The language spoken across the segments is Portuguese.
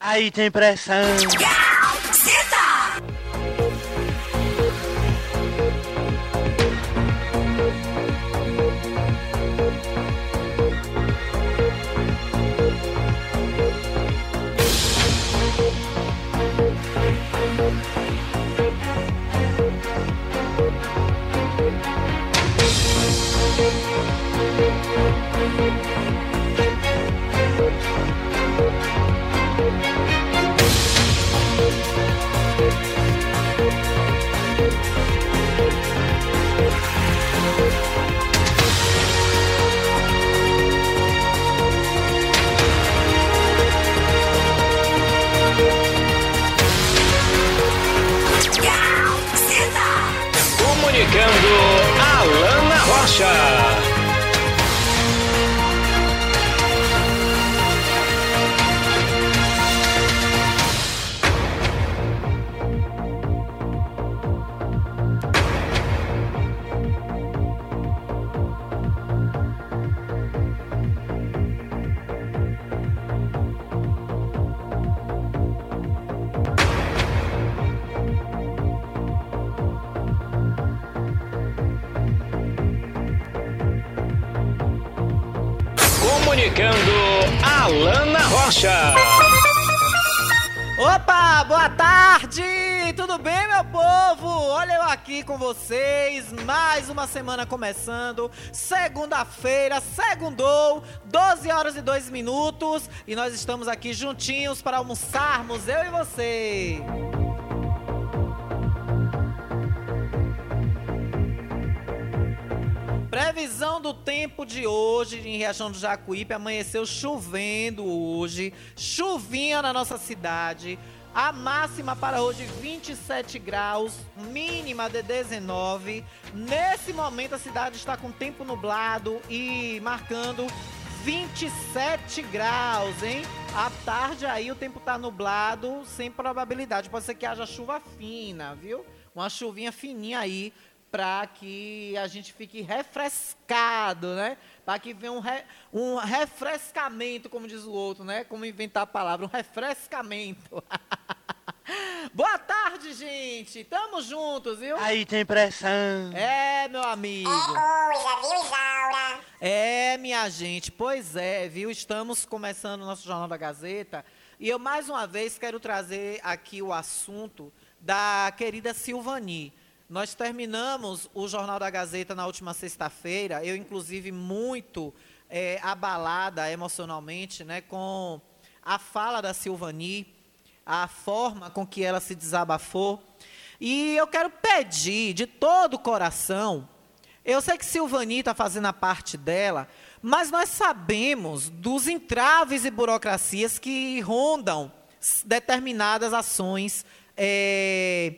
Aí tem pressão. Alana Rocha. Semana começando, segunda-feira, segundou, 12 horas e 2 minutos, e nós estamos aqui juntinhos para almoçarmos, eu e você. Previsão do tempo de hoje em Riachão do Jacuípe. Amanheceu chovendo hoje. Chuvinha na nossa cidade. A máxima para hoje 27 graus, mínima de 19. Nesse momento a cidade está com tempo nublado e marcando 27 graus, hein? À tarde aí o tempo tá nublado, sem probabilidade. Pode ser que haja chuva fina, viu? Uma chuvinha fininha aí para que a gente fique refrescado, né? Para que venha um, re, um refrescamento, como diz o outro, né? Como inventar a palavra, um refrescamento. Boa tarde, gente. Tamo juntos, viu? Aí tem pressão. É, meu amigo. É coisa, viu, Isaura? É, minha gente, pois é, viu? Estamos começando o nosso Jornal da Gazeta e eu mais uma vez quero trazer aqui o assunto da querida Silvani. Nós terminamos o Jornal da Gazeta na última sexta-feira, eu inclusive muito é, abalada emocionalmente, né, com a fala da Silvani, a forma com que ela se desabafou. E eu quero pedir de todo o coração, eu sei que Silvani está fazendo a parte dela, mas nós sabemos dos entraves e burocracias que rondam determinadas ações é,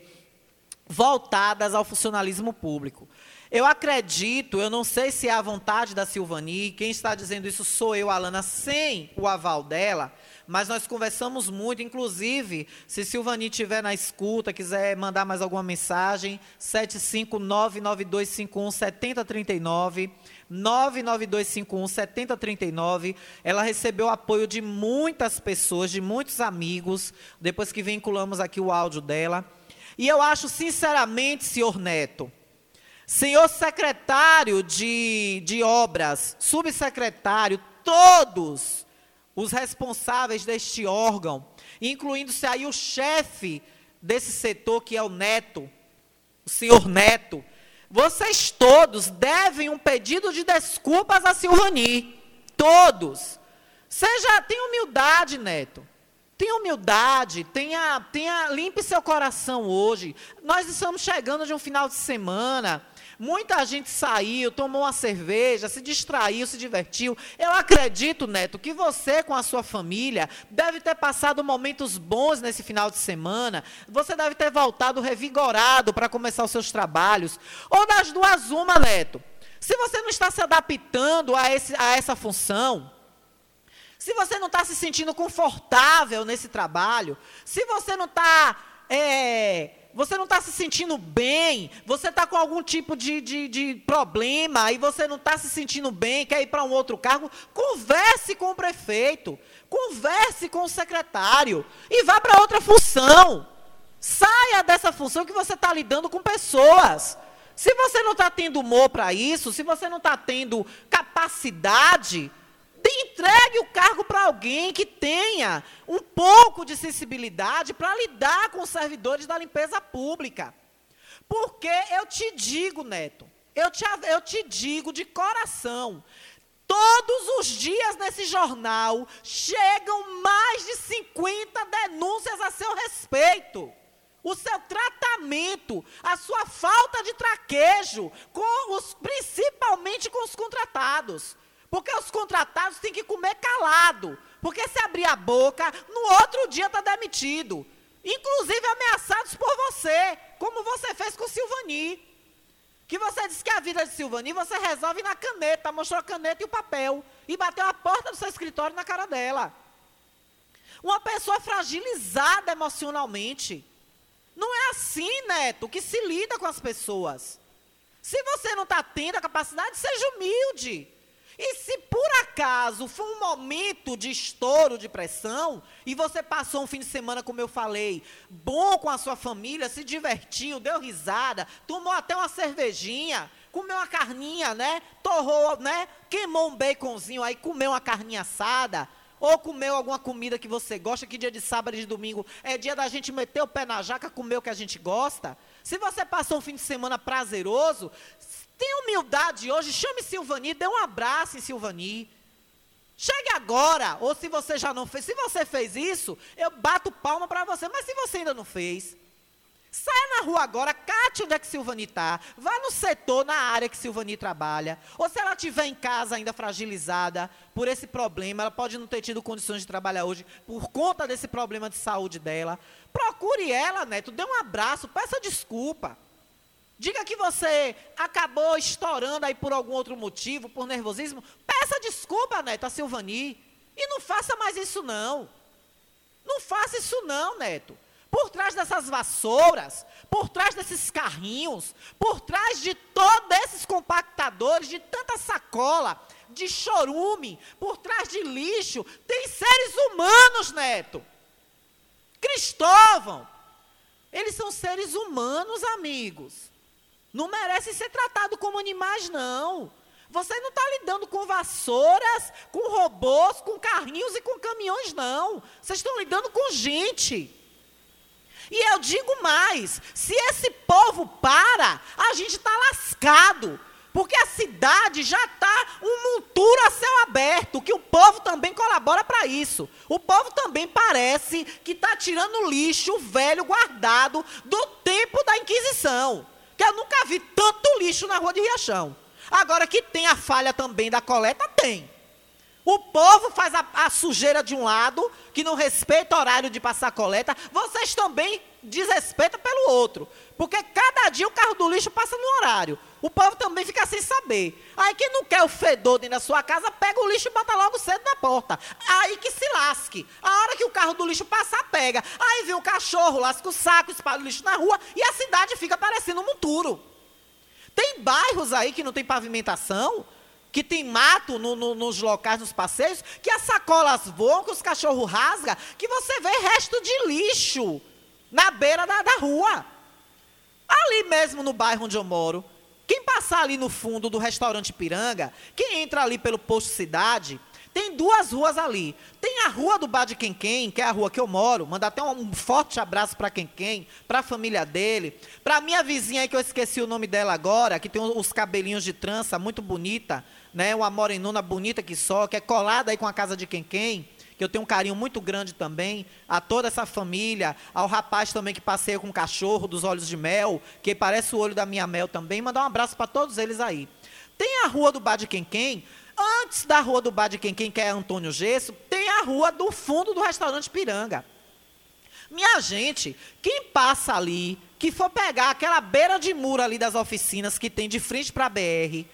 voltadas ao funcionalismo público. Eu acredito, eu não sei se é a vontade da Silvani, quem está dizendo isso sou eu, Alana, sem o aval dela, mas nós conversamos muito, inclusive, se Silvani estiver na escuta, quiser mandar mais alguma mensagem, 75992517039, 992517039. Ela recebeu apoio de muitas pessoas, de muitos amigos, depois que vinculamos aqui o áudio dela. E eu acho, sinceramente, senhor Neto, senhor secretário de, de obras, subsecretário, todos os responsáveis deste órgão, incluindo-se aí o chefe desse setor, que é o Neto, o senhor Neto, vocês todos devem um pedido de desculpas a Silvani. Todos. Seja, tenha humildade, Neto. Tenha humildade, tenha, tenha, limpe seu coração hoje. Nós estamos chegando de um final de semana. Muita gente saiu, tomou uma cerveja, se distraiu, se divertiu. Eu acredito, Neto, que você com a sua família deve ter passado momentos bons nesse final de semana. Você deve ter voltado revigorado para começar os seus trabalhos. Ou das duas, uma, Neto. Se você não está se adaptando a, esse, a essa função, se você não está se sentindo confortável nesse trabalho, se você não está. É, você não está se sentindo bem, você está com algum tipo de, de, de, problema e você não está se sentindo bem, quer ir para um outro cargo, converse com o prefeito, converse com o secretário e vá para outra função. Saia dessa função que você está lidando com pessoas. Se você não está tendo humor para isso, se você não está tendo capacidade, entregue o cargo para alguém que tenha um pouco de sensibilidade para lidar com os servidores da limpeza pública. Porque eu te digo, Neto, eu te, eu te digo de coração, todos os dias nesse jornal chegam mais de 50 denúncias a seu respeito o seu tratamento, a sua falta de traquejo, com os, principalmente com os contratados. Porque os contratados têm que comer calado. Porque se abrir a boca, no outro dia está demitido. Inclusive ameaçados por você, como você fez com Silvani. Que você disse que a vida de Silvani você resolve na caneta, mostrou a caneta e o papel. E bateu a porta do seu escritório na cara dela. Uma pessoa fragilizada emocionalmente. Não é assim, Neto, que se lida com as pessoas. Se você não está tendo a capacidade, seja humilde. E se por acaso foi um momento de estouro de pressão, e você passou um fim de semana, como eu falei, bom com a sua família, se divertiu, deu risada, tomou até uma cervejinha, comeu uma carninha, né? Torrou, né? Queimou um baconzinho aí, comeu uma carninha assada, ou comeu alguma comida que você gosta, que dia de sábado e de domingo é dia da gente meter o pé na jaca, comer o que a gente gosta. Se você passou um fim de semana prazeroso, Tenha humildade hoje, chame Silvani, dê um abraço em Silvani. Chegue agora, ou se você já não fez, se você fez isso, eu bato palma para você, mas se você ainda não fez, saia na rua agora, cate onde é que Silvani está, vá no setor, na área que Silvani trabalha, ou se ela estiver em casa ainda fragilizada por esse problema, ela pode não ter tido condições de trabalhar hoje por conta desse problema de saúde dela, procure ela, Neto, dê um abraço, peça desculpa. Diga que você acabou estourando aí por algum outro motivo, por nervosismo. Peça desculpa, Neto, a Silvani. E não faça mais isso, não. Não faça isso, não, Neto. Por trás dessas vassouras, por trás desses carrinhos, por trás de todos esses compactadores, de tanta sacola, de chorume, por trás de lixo, tem seres humanos, Neto. Cristóvão. Eles são seres humanos, amigos. Não merece ser tratado como animais, não. Você não está lidando com vassouras, com robôs, com carrinhos e com caminhões, não. Vocês estão lidando com gente. E eu digo mais: se esse povo para, a gente está lascado. Porque a cidade já está um monturo a céu aberto, que o povo também colabora para isso. O povo também parece que está tirando lixo velho guardado do tempo da Inquisição. Que eu nunca vi tanto lixo na rua de Riachão. Agora que tem a falha também da coleta, tem. O povo faz a, a, sujeira de um lado, que não respeita o horário de passar coleta, vocês também desrespeitam pelo outro. Porque cada dia o carro do lixo passa no horário. O povo também fica sem saber. Aí quem não quer o fedor dentro da sua casa, pega o lixo e bota logo cedo na porta. Aí que se lasque. A hora que o carro do lixo passar, pega. Aí vem o cachorro, lasca o saco, espalha o lixo na rua e a cidade fica parecendo um monturo. Tem bairros aí que não tem pavimentação, que tem mato no, no, nos locais, nos passeios, que as sacolas voam, que os cachorros rasgam, que você vê resto de lixo na beira da, da rua. Ali mesmo no bairro onde eu moro, quem passar ali no fundo do restaurante Piranga, quem entra ali pelo posto Cidade, Tem duas ruas ali. Tem a rua do Bar de Quenquem, que é a rua que eu moro. Mandar até um, um forte abraço para Quenquem, para a família dele. Para minha vizinha aí, que eu esqueci o nome dela agora, que tem os cabelinhos de trança, muito bonita. Né? Uma morenona bonita que só, que é colada aí com a casa de Quenquem. Que eu tenho um carinho muito grande também. A toda essa família. Ao rapaz também que passeia com o cachorro dos olhos de mel, que parece o olho da minha mel também. Mandar um abraço para todos eles aí. Tem a rua do Bar de Quenquem, Antes da rua do Bar de Quem Quem, que é Antônio Gesso, tem a rua do fundo do restaurante Piranga. Minha gente, quem passa ali, que for pegar aquela beira de muro ali das oficinas que tem de frente para a BR,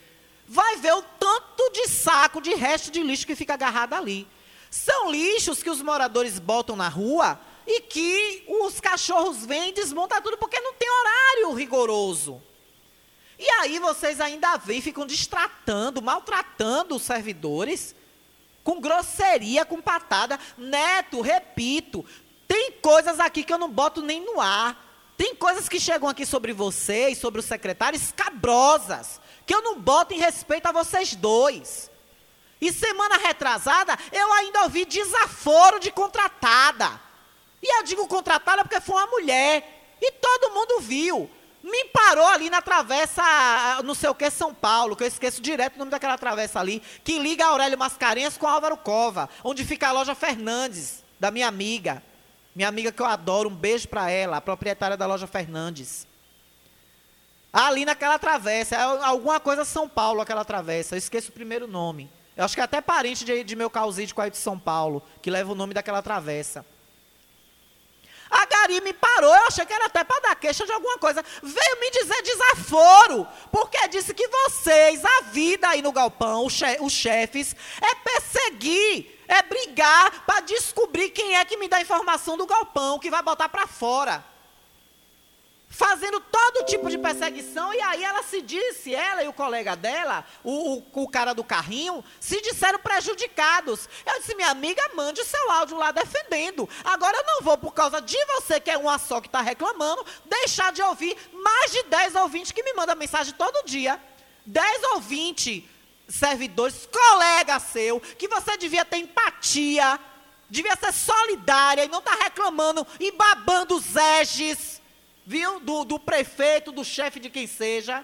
vai ver o tanto de saco de resto de lixo que fica agarrado ali. São lixos que os moradores botam na rua e que os cachorros vêm e desmontam tudo porque não tem horário rigoroso. E aí vocês ainda vêm, ficam distratando, maltratando os servidores, com grosseria, com patada. Neto, repito, tem coisas aqui que eu não boto nem no ar. Tem coisas que chegam aqui sobre vocês, sobre os secretários, escabrosas, que eu não boto em respeito a vocês dois. E semana retrasada, eu ainda ouvi desaforo de contratada. E eu digo contratada porque foi uma mulher. E todo mundo viu. Me parou ali na travessa, não sei o que, São Paulo, que eu esqueço direto o nome daquela travessa ali, que liga Aurélio Mascarenhas com Álvaro Cova, onde fica a loja Fernandes, da minha amiga. Minha amiga que eu adoro, um beijo para ela, a proprietária da loja Fernandes. Ali naquela travessa, é alguma coisa São Paulo, aquela travessa, eu esqueço o primeiro nome. Eu acho que é até parente de, de meu causite aí de São Paulo, que leva o nome daquela travessa. A Gari me parou, eu achei que era até para dar queixa de alguma coisa. Veio me dizer desaforo, porque disse que vocês, a vida aí no galpão, os, chefes, é perseguir, é brigar para descobrir quem é que me dá informação do galpão, que vai botar para fora fazendo todo tipo de perseguição, e aí ela se disse, ela e o colega dela, o, o, o, cara do carrinho, se disseram prejudicados. Eu disse, minha amiga, mande o seu áudio lá defendendo. Agora eu não vou, por causa de você, que é uma só que está reclamando, deixar de ouvir mais de 10 ouvintes que me mandam mensagem todo dia. 10 ou 20 servidores, colega seu, que você devia ter empatia, devia ser solidária e não estar tá reclamando e babando os eges viu? Do, do prefeito, do chefe de quem seja.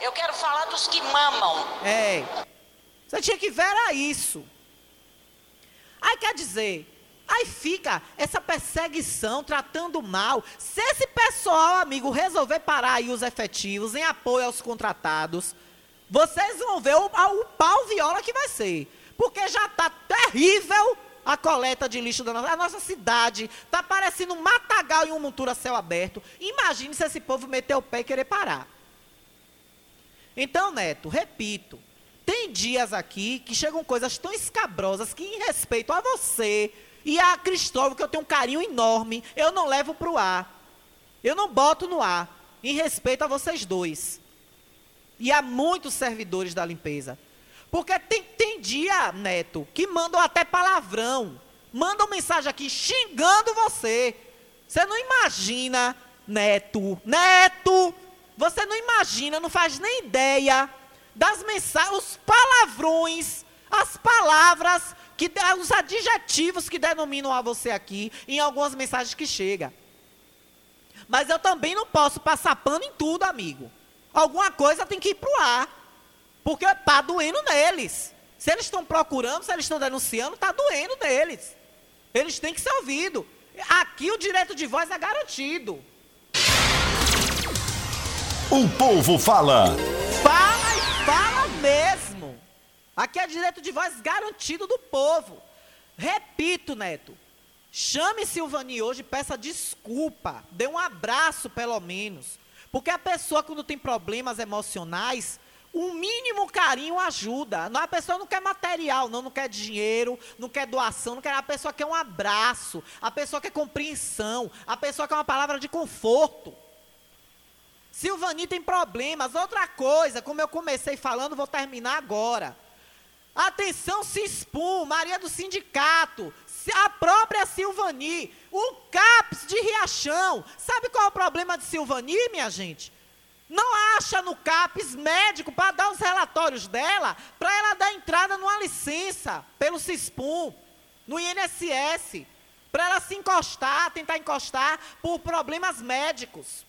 Eu quero falar dos que mamam. É. Você tinha que ver era isso. Aí quer dizer, aí fica essa perseguição, tratando mal. Se esse pessoal, amigo, resolver parar aí os efetivos em apoio aos contratados, vocês vão ver o, o pau viola que vai ser. Porque já está terrível a coleta de lixo da nossa, a nossa cidade. Está parecendo um matagal e um montura céu aberto. Imagine se esse povo meter o pé e querer parar. Então, Neto, repito, tem dias aqui que chegam coisas tão escabrosas que, em respeito a você e a Cristóvão, que eu tenho um carinho enorme, eu não levo para o ar. Eu não boto no ar, em respeito a vocês dois. E a muitos servidores da limpeza. Porque tem, tem dia, Neto, que mandam até palavrão. Mandam mensagem aqui xingando você. Você não imagina, Neto. Neto! Você não imagina, não faz nem ideia das mensagens, os palavrões, as palavras, que, os adjetivos que denominam a você aqui em algumas mensagens que chegam. Mas eu também não posso passar pano em tudo, amigo. Alguma coisa tem que ir para o ar. Porque está doendo neles. Se eles estão procurando, se eles estão denunciando, está doendo neles. Eles têm que ser ouvidos. Aqui o direito de voz é garantido. O povo fala. Fala e fala mesmo. Aqui é direito de voz garantido do povo. Repito, Neto. Chame Silvani hoje, peça desculpa. Dê um abraço, pelo menos. Porque a pessoa, quando tem problemas emocionais, o mínimo carinho ajuda. A pessoa não quer material, não, não quer dinheiro, não quer doação, não quer. A pessoa quer um abraço, a pessoa quer compreensão, a pessoa quer uma palavra de conforto. Silvani tem problemas. Outra coisa, como eu comecei falando, vou terminar agora. Atenção, Cispum, Maria do Sindicato, a própria Silvani, o CAPS de Riachão. Sabe qual é o problema de Silvani, minha gente? Não acha no CAPES médico para dar os relatórios dela, para ela dar entrada numa licença pelo CISPUM, no INSS, para ela se encostar, tentar encostar por problemas médicos.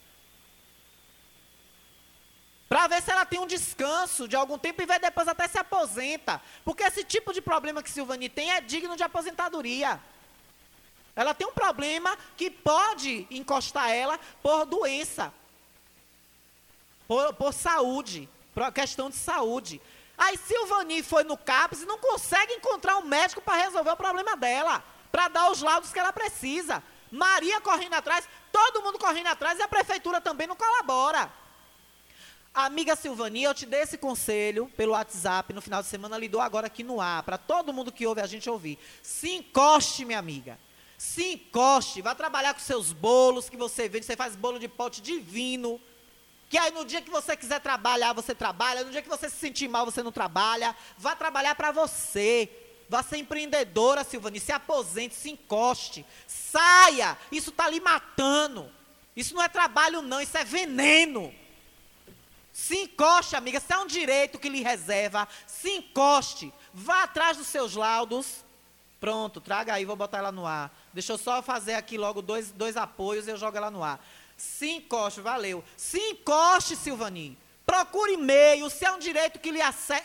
Para ver se ela tem um descanso de algum tempo e vai depois até se aposenta. Porque esse tipo de problema que Silvani tem é digno de aposentadoria. Ela tem um problema que pode encostar ela por doença, por, por saúde, por questão de saúde. Aí Silvani foi no CAPES e não consegue encontrar um médico para resolver o problema dela, para dar os laudos que ela precisa. Maria correndo atrás, todo mundo correndo atrás e a prefeitura também não colabora. Amiga Silvani, eu te dei esse conselho pelo WhatsApp no final de semana, lhe dou agora aqui no ar, para todo mundo que ouve a gente ouvir. Se encoste, minha amiga. Se encoste, vá trabalhar com seus bolos que você vende, você faz bolo de pote divino. Que aí no dia que você quiser trabalhar, você trabalha, no dia que você se sentir mal, você não trabalha. Vá trabalhar para você. Vá ser empreendedora, Silvani. Se aposente, se encoste. Saia. Isso está lhe matando. Isso não é trabalho, não. Isso é veneno. Se encoste, amiga. Se é um direito que lhe reserva, se encoste. Vá atrás dos seus laudos. Pronto, traga aí, vou botar ela no ar. Deixa eu só fazer aqui logo dois, dois apoios e eu jogo ela no ar. Se encoste, valeu. Se encoste, Silvani. Procure e-mail, se é um direito que lhe,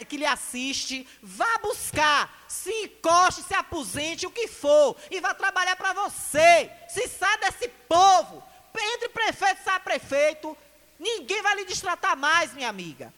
que lhe assiste, vá buscar. Se encoste, se aposente, o que for. E vá trabalhar para você. Se sai desse povo. Entre prefeito, sai prefeito. Ninguém vai lhe destratar mais, minha amiga.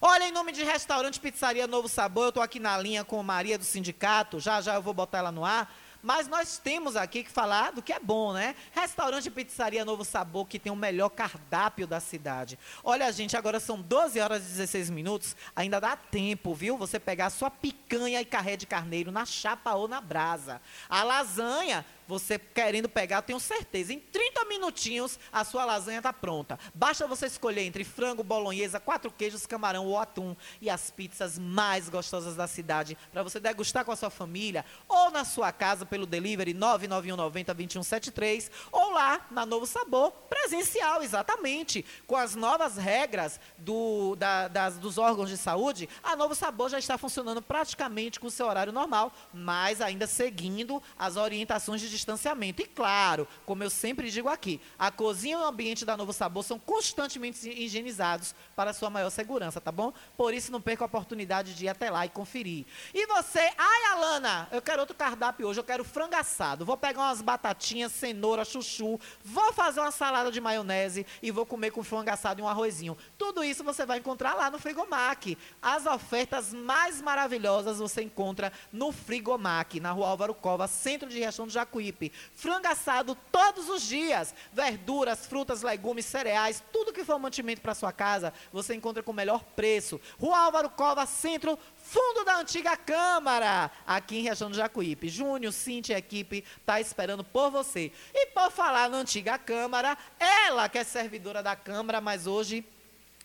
Olha, em nome de restaurante Pizzaria Novo Sabor, eu estou aqui na linha com Maria do sindicato, já já eu vou botar ela no ar. Mas nós temos aqui que falar do que é bom, né? Restaurante Pizzaria Novo Sabor, que tem o melhor cardápio da cidade. Olha, gente, agora são 12 horas e 16 minutos. Ainda dá tempo, viu? Você pegar sua picanha e carré de carneiro na chapa ou na brasa. A lasanha você querendo pegar, tenho certeza. Em 30 minutinhos, a sua lasanha está pronta. Basta você escolher entre frango, bolonhesa, quatro queijos, camarão ou atum e as pizzas mais gostosas da cidade para você degustar com a sua família ou na sua casa pelo delivery 99190 2173 ou lá na Novo Sabor, presencial, exatamente. Com as novas regras do, da, das, dos órgãos de saúde, a Novo Sabor já está funcionando praticamente com o seu horário normal, mas ainda seguindo as orientações de distanciamento. E claro, como eu sempre digo aqui, a cozinha e o ambiente da Novo Sabor são constantemente higienizados para sua maior segurança, tá bom? Por isso não perca a oportunidade de ir até lá e conferir. E você, ai Alana, eu quero outro cardápio hoje, eu quero frango assado. Vou pegar umas batatinhas, cenoura, chuchu, vou fazer uma salada de maionese e vou comer com frango assado e um arrozinho. Tudo isso você vai encontrar lá no Frigomac. As ofertas mais maravilhosas você encontra no Frigomac, na Rua Álvaro Cova, centro de Riachão do Jacuí. Jacuípe. Frango assado todos os dias. Verduras, frutas, legumes, cereais, tudo que for mantimento para sua casa, você encontra com o melhor preço. Rua Álvaro Cova, centro, fundo da antiga Câmara, aqui em região do Jacuípe. Júnior, Cintia e equipe tá esperando por você. E por falar na antiga Câmara, ela que é servidora da Câmara, mas hoje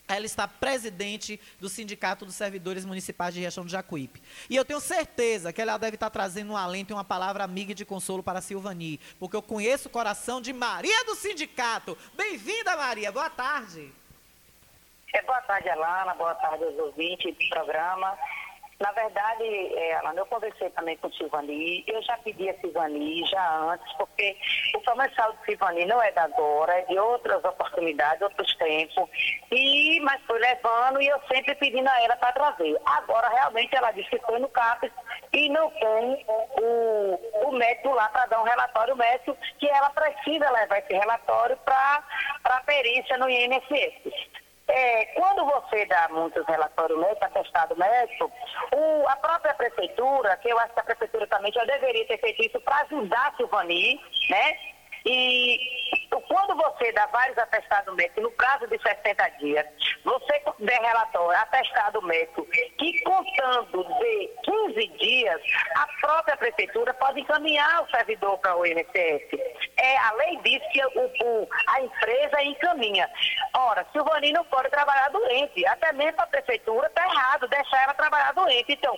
ela está presidente do Sindicato dos Servidores Municipais de Riachão do Jacuípe. E eu tenho certeza que ela deve estar trazendo um alento e uma palavra amiga e de consolo para a Silvani, porque eu conheço o coração de Maria do Sindicato. Bem-vinda, Maria. Boa tarde. É, boa tarde, Alana. Boa tarde aos ouvintes do programa. Na verdade, é, Alana, eu conversei também com Silvani, eu já pedi a Silvani já antes, porque o comercial do Silvani não é da agora, é de outras oportunidades, outros tempos, e, mas foi levando e eu sempre pedindo a ela para trazer. Agora, realmente, ela disse que foi no CAPES e não tem o, o médico lá para dar um relatório médico, que ela precisa levar esse relatório para a perícia no INSS. É, quando você dá muitos relatórios médicos, atestado médico, o, a própria prefeitura, que eu acho que a prefeitura também já deveria ter feito isso para ajudar a Silvani, né? E quando você dá vários atestados médicos no prazo de 60 dias, você der relatório, atestado médico, que contando de 15 dias, a própria prefeitura pode encaminhar o servidor para o INSS. é, a lei diz que o, o, a empresa encaminha. Ora, Silvani não pode trabalhar doente, até mesmo a prefeitura está errado deixar ela trabalhar doente. Então,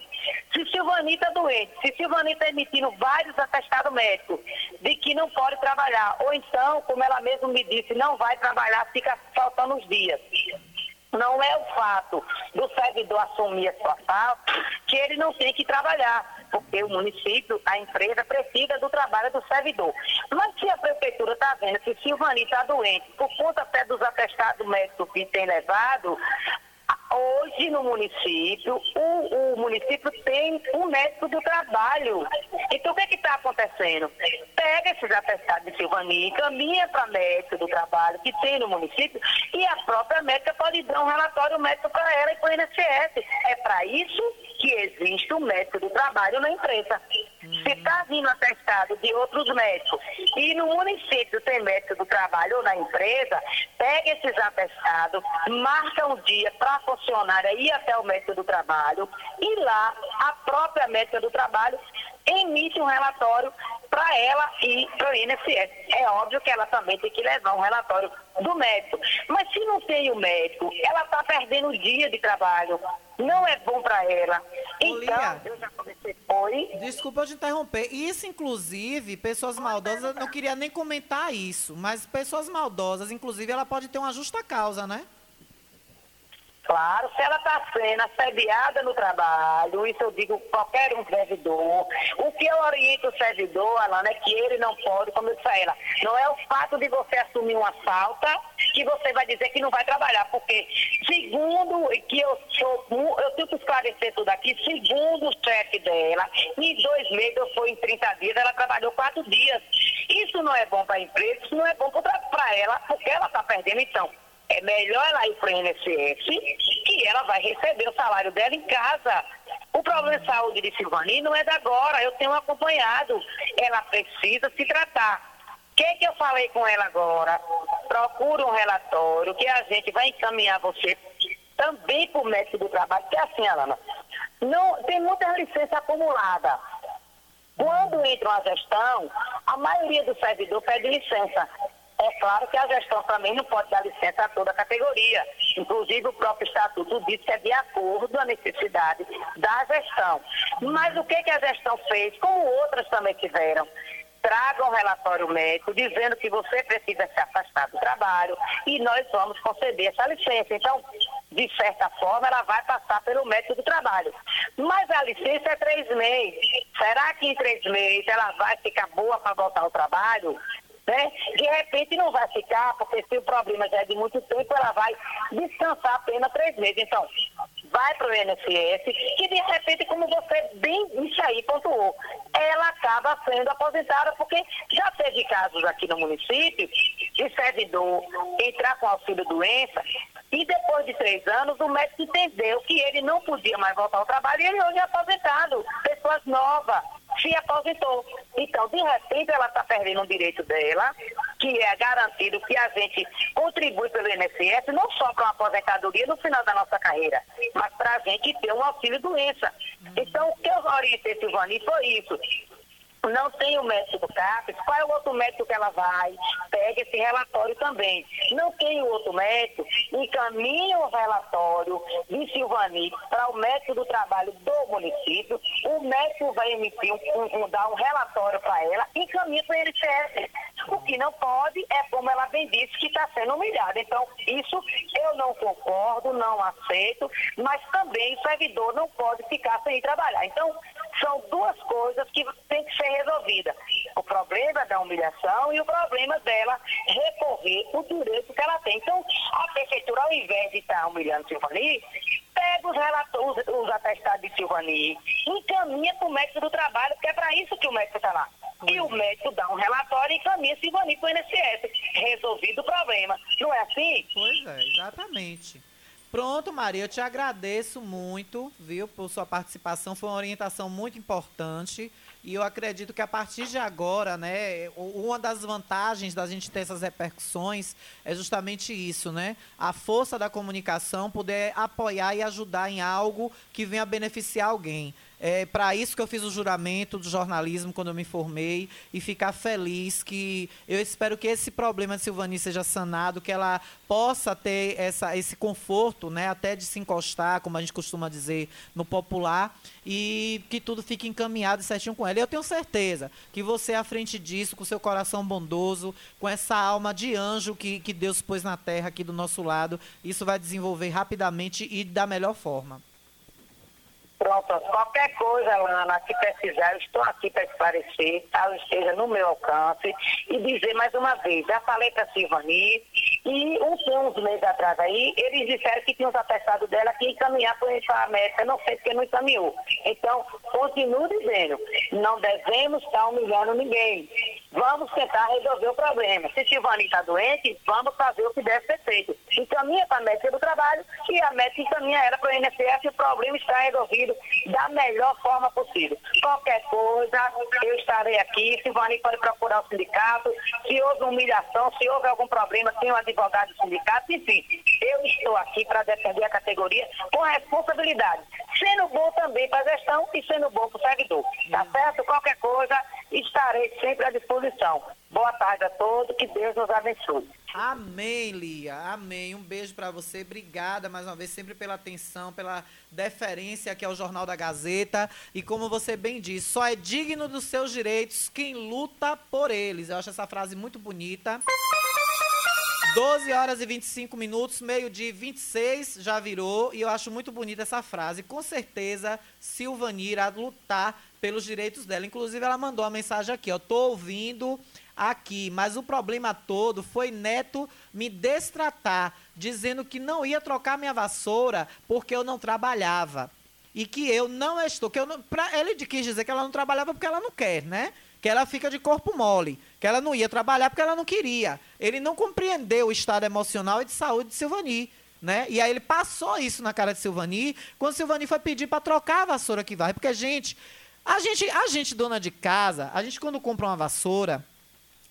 se Silvani está doente, se Silvani está emitindo vários atestados médicos de que não pode trabalhar, ou então, como ela mesma me disse, não vai trabalhar, fica faltando os dias. Não é o fato do servidor assumir a situação que ele não tem que trabalhar, porque o município, a empresa, precisa do trabalho do servidor. Mas se a prefeitura está vendo que Silvani está doente, por conta até dos atestados médicos que tem levado, Hoje no município, o, o, município tem um médico do trabalho. Então o que é está acontecendo? Pega esses atestados de Silvani, caminha para médico do trabalho que tem no município e a própria médica pode dar um relatório médico para ela e para o INSS. É para isso que existe o médico do trabalho na empresa. Se está vindo atestado de outros médicos e no município tem médico do trabalho ou na empresa, pega esses atestados, marca um dia para a funcionária ir até o médico do trabalho e lá a própria médica do trabalho emite um relatório para ela e para o INSS. É óbvio que ela também tem que levar um relatório do médico. Mas se não tem o médico, ela está perdendo o dia de trabalho. Não é bom para ela. Então, eu já comecei. Oi? Desculpa eu te interromper. Isso, inclusive, pessoas maldosas, eu não queria nem comentar isso, mas pessoas maldosas, inclusive, ela pode ter uma justa causa, né? Claro, se ela está sendo assediada no trabalho, isso eu digo qualquer um servidor. O que eu oriento o servidor, Alana, é que ele não pode, como eu disse a ela, não é o fato de você assumir uma falta que você vai dizer que não vai trabalhar, porque segundo que eu sou, eu tenho que esclarecer tudo aqui, segundo o chefe dela, em dois meses eu fui em 30 dias, ela trabalhou quatro dias. Isso não é bom para a empresa, isso não é bom para ela, porque ela está perdendo então é melhor ela ir para o INSS que ela vai receber o salário dela em casa. O problema de saúde de Silvani não é da agora, eu tenho acompanhado. Ela precisa se tratar. O que, que eu falei com ela agora? Procura um relatório que a gente vai encaminhar você também para o médico do trabalho, que é assim, Alana, não, tem muita licença acumulada. Quando entra uma gestão, a maioria do servidor pede licença. É claro que a gestão também não pode dar licença a toda a categoria. Inclusive, o próprio estatuto diz que é de acordo a necessidade da gestão. Mas o que, que a gestão fez, como outras também tiveram? Traga um relatório médico dizendo que você precisa se afastar do trabalho e nós vamos conceder essa licença. Então, de certa forma, ela vai passar pelo médico do trabalho. Mas a licença é três meses. Será que em três meses ela vai ficar boa para voltar ao trabalho? Né? De repente não vai ficar, porque se o problema já é de muito tempo, ela vai descansar apenas três meses. Então, vai para o INSS, que de repente, como você bem disse aí, pontuou, ela acaba sendo aposentada, porque já teve casos aqui no município de servidor entrar com auxílio doença e depois de três anos o médico entendeu que ele não podia mais voltar ao trabalho e ele hoje é aposentado, pessoas novas se aposentou. Então, de repente, ela está perdendo um direito dela, que é garantido que a gente contribui pelo INSS, não só para uma aposentadoria no final da nossa carreira, mas para a gente ter um auxílio doença. Então, o que eu orientei Silvani foi isso não tem o médico do CAPES, qual é o outro médico que ela vai? Pega esse relatório também. Não tem o outro médico, encaminha o relatório de Silvani para o médico do trabalho do município, o médico vai emitir, um, um, dar um relatório para ela e encaminha para o INSS. O que não pode é, como ela bem disse, que está sendo humilhada. Então, isso eu não concordo, não aceito, mas também o servidor não pode ficar sem trabalhar. Então, são duas coisas que têm que ser resolvidas. O problema da humilhação e o problema dela recorrer o direito que ela tem. Então, a prefeitura, ao invés de estar humilhando Silvani, pega os, relatos, os, atestados de Silvani, encaminha para o médico do trabalho, porque é para isso que o médico está lá. E o médico dá um relatório e encaminha Silvani para o INSS. Resolvido o problema. Não é assim? Pois é, exatamente. Pronto, Maria, eu te agradeço muito, viu, por sua participação. Foi uma orientação muito importante. E eu acredito que a partir de agora, né, uma das vantagens da gente ter essas repercussões é justamente isso, né? A força da comunicação poder apoiar e ajudar em algo que venha beneficiar alguém. É para isso que eu fiz o juramento do jornalismo quando eu me formei e ficar feliz que eu espero que esse problema de Silvani seja sanado, que ela possa ter essa, esse conforto, né, até de se encostar, como a gente costuma dizer no popular, e que tudo fique encaminhado certinho com ela. E eu tenho certeza que você, à frente disso, com seu coração bondoso, com essa alma de anjo que, que Deus pôs na terra aqui do nosso lado, isso vai desenvolver rapidamente e da melhor forma. Pronto, qualquer coisa, Lana, que precisar, eu estou aqui para esclarecer, caso esteja no meu alcance, e dizer mais uma vez, já falei para a Silvani, e uns, uns meses atrás aí, eles disseram que tinham atestado dela que encaminhar para a América, não sei porque não encaminhou. Então, continuo dizendo, não devemos estar humilhando ninguém. Vamos tentar resolver o problema. Se Silvani está doente, vamos fazer o que deve ser feito. Encaminha para a médica do trabalho e a médica encaminha ela para o INSS e o problema está resolvido da melhor forma possível. Qualquer coisa, eu estarei aqui. Silvani pode procurar o sindicato. Se houve humilhação, se houve algum problema, tem um advogado do sindicato, enfim. Eu estou aqui para defender a categoria com responsabilidade. Sendo bom também para a gestão e sendo bom para o servidor. Tá certo? Qualquer coisa, estarei sempre à disposição. Boa tarde a todos, que Deus nos abençoe. Amém, Lia. Amém. Um beijo para você. Obrigada mais uma vez sempre pela atenção, pela deferência aqui ao Jornal da Gazeta. E como você bem disse, só é digno dos seus direitos quem luta por eles. Eu acho essa frase muito bonita. 12 horas e 25 minutos, meio-dia 26 já virou, e eu acho muito bonita essa frase. Com certeza, Silvani irá lutar pelos direitos dela. Inclusive, ela mandou uma mensagem aqui, ó. Tô ouvindo aqui, mas o problema todo foi Neto me destratar, dizendo que não ia trocar minha vassoura porque eu não trabalhava. E que eu não estou. Que eu não, pra, ele quis dizer que ela não trabalhava porque ela não quer, né? Que ela fica de corpo mole. Que ela não ia trabalhar porque ela não queria. Ele não compreendeu o estado emocional e de saúde de Silvani. Né? E aí ele passou isso na cara de Silvani, quando Silvani foi pedir para trocar a vassoura que vai. Porque, gente, a gente, a gente, dona de casa, a gente quando compra uma vassoura,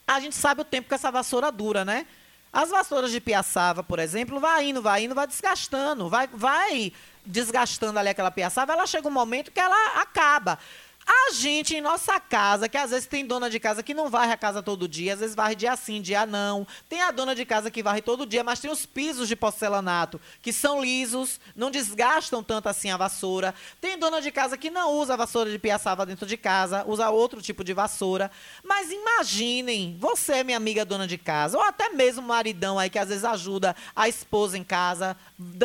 a gente sabe o tempo que essa vassoura dura, né? As vassouras de piaçava, por exemplo, vai indo, vai indo, vai desgastando, vai, vai desgastando ali aquela piaçava, ela chega um momento que ela acaba. A gente em nossa casa, que às vezes tem dona de casa que não varre a casa todo dia, às vezes varre dia sim, dia não. Tem a dona de casa que varre todo dia, mas tem os pisos de porcelanato que são lisos, não desgastam tanto assim a vassoura. Tem dona de casa que não usa a vassoura de piaçava dentro de casa, usa outro tipo de vassoura. Mas imaginem, você, minha amiga dona de casa, ou até mesmo o maridão aí que às vezes ajuda a esposa em casa,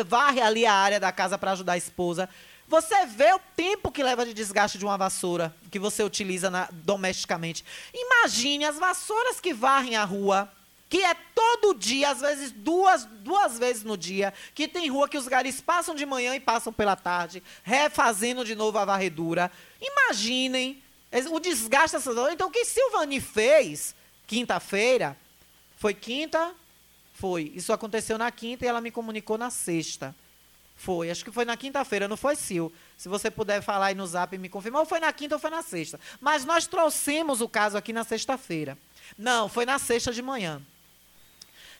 varre ali a área da casa para ajudar a esposa. Você vê o tempo que leva de desgaste de uma vassoura que você utiliza na, domesticamente. Imagine as vassouras que varrem a rua, que é todo dia, às vezes duas, duas vezes no dia, que tem rua que os garis passam de manhã e passam pela tarde, refazendo de novo a varredura. Imaginem o desgaste dessas horas. Então, o que Silvani fez quinta-feira, foi quinta? Foi. Isso aconteceu na quinta e ela me comunicou na sexta. Foi, acho que foi na quinta-feira, não foi, Sil? Se você puder falar aí no zap e me confirmar, ou foi na quinta ou foi na sexta. Mas nós trouxemos o caso aqui na sexta-feira. Não, foi na sexta de manhã.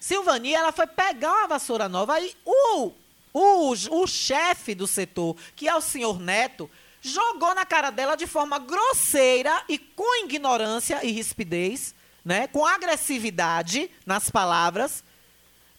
Silvani, ela foi pegar uma vassoura nova, aí o, o, o chefe do setor, que é o senhor Neto, jogou na cara dela de forma grosseira e com ignorância e rispidez, né, com agressividade nas palavras,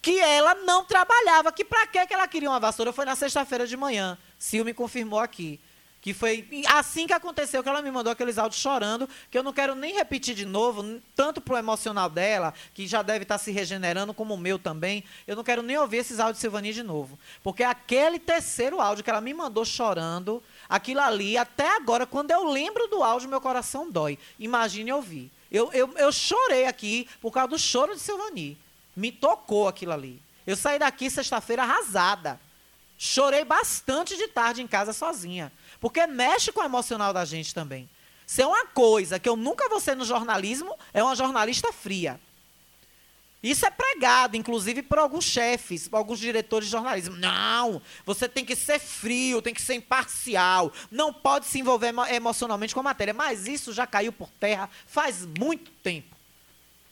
que ela não trabalhava. Que para que ela queria uma vassoura? Foi na sexta-feira de manhã. Sil me confirmou aqui. Que foi assim que aconteceu, que ela me mandou aqueles áudios chorando, que eu não quero nem repetir de novo, tanto pro emocional dela, que já deve estar tá se regenerando, como o meu também. Eu não quero nem ouvir esses áudios de Silvani de novo. Porque aquele terceiro áudio que ela me mandou chorando, aquilo ali, até agora, quando eu lembro do áudio, meu coração dói. Imagine ouvir. Eu, eu, eu chorei aqui por causa do choro de Silvani. Me tocou aquilo ali. Eu saí daqui sexta-feira arrasada. Chorei bastante de tarde em casa sozinha. Porque mexe com o emocional da gente também. Se é uma coisa que eu nunca vou ser no jornalismo, é uma jornalista fria. Isso é pregado, inclusive, por alguns chefes, por alguns diretores de jornalismo. Não, você tem que ser frio, tem que ser imparcial, não pode se envolver emo emocionalmente com a matéria. Mas isso já caiu por terra faz muito tempo.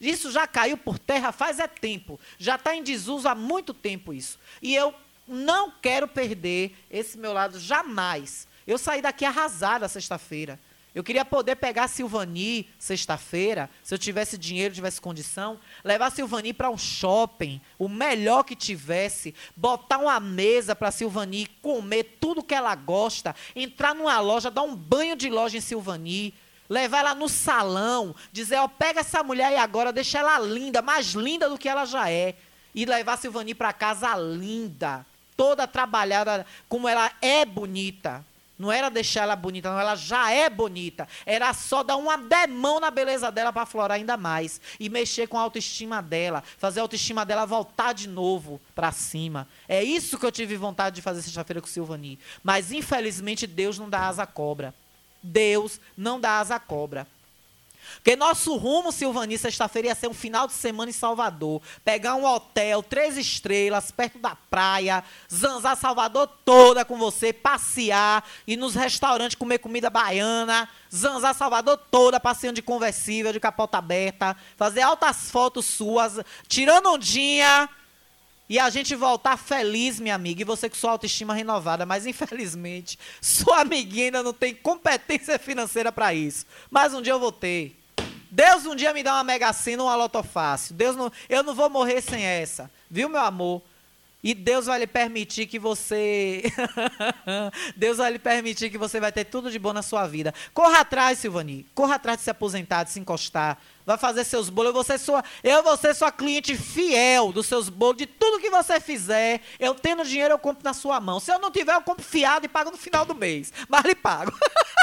Isso já caiu por terra faz é tempo. Já está em desuso há muito tempo isso. E eu não quero perder esse meu lado jamais. Eu saí daqui arrasada sexta-feira. Eu queria poder pegar a Silvani sexta-feira, se eu tivesse dinheiro, tivesse condição, levar a Silvani para um shopping, o melhor que tivesse, botar uma mesa para a Silvani comer tudo que ela gosta, entrar numa loja, dar um banho de loja em Silvani, levar ela no salão, dizer, ó, pega essa mulher aí agora, deixa ela linda, mais linda do que ela já é, e levar a Silvani para casa linda, toda trabalhada, como ela é bonita. Não era deixar ela bonita, não, ela já é bonita. Era só dar uma demão na beleza dela para aflorar ainda mais e mexer com a autoestima dela, fazer a autoestima dela voltar de novo para cima. É isso que eu tive vontade de fazer sexta-feira com Silvani. Mas infelizmente Deus não dá asa à cobra. Deus não dá asa à cobra. Porque nosso rumo, Silvani, sexta-feira ia ser um final de semana em Salvador. Pegar um hotel, três estrelas, perto da praia, zanzar Salvador toda com você, passear, ir nos restaurantes comer comida baiana, zanzar Salvador toda, passeando de conversível, de capota aberta, fazer altas fotos suas, tirando ondinha. E a gente voltar feliz, minha amiga, e você com sua autoestima renovada, mas infelizmente, sua amiguinha não tem competência financeira para isso. Mas um dia eu vou ter. Deus um dia me dá uma mega sena, uma loto fácil. Deus não, eu não vou morrer sem essa. Viu, meu amor? E Deus vai lhe permitir que você. Deus vai lhe permitir que você vai ter tudo de bom na sua vida. Corra atrás, Silvani. Corra atrás de se aposentar, de se encostar. Vai fazer seus bolos. Eu vou ser sua, eu vou ser sua cliente fiel dos seus bolos, de tudo que você fizer. Eu tendo dinheiro, eu compro na sua mão. Se eu não tiver, eu compro fiado e pago no final do mês. Mas lhe pago.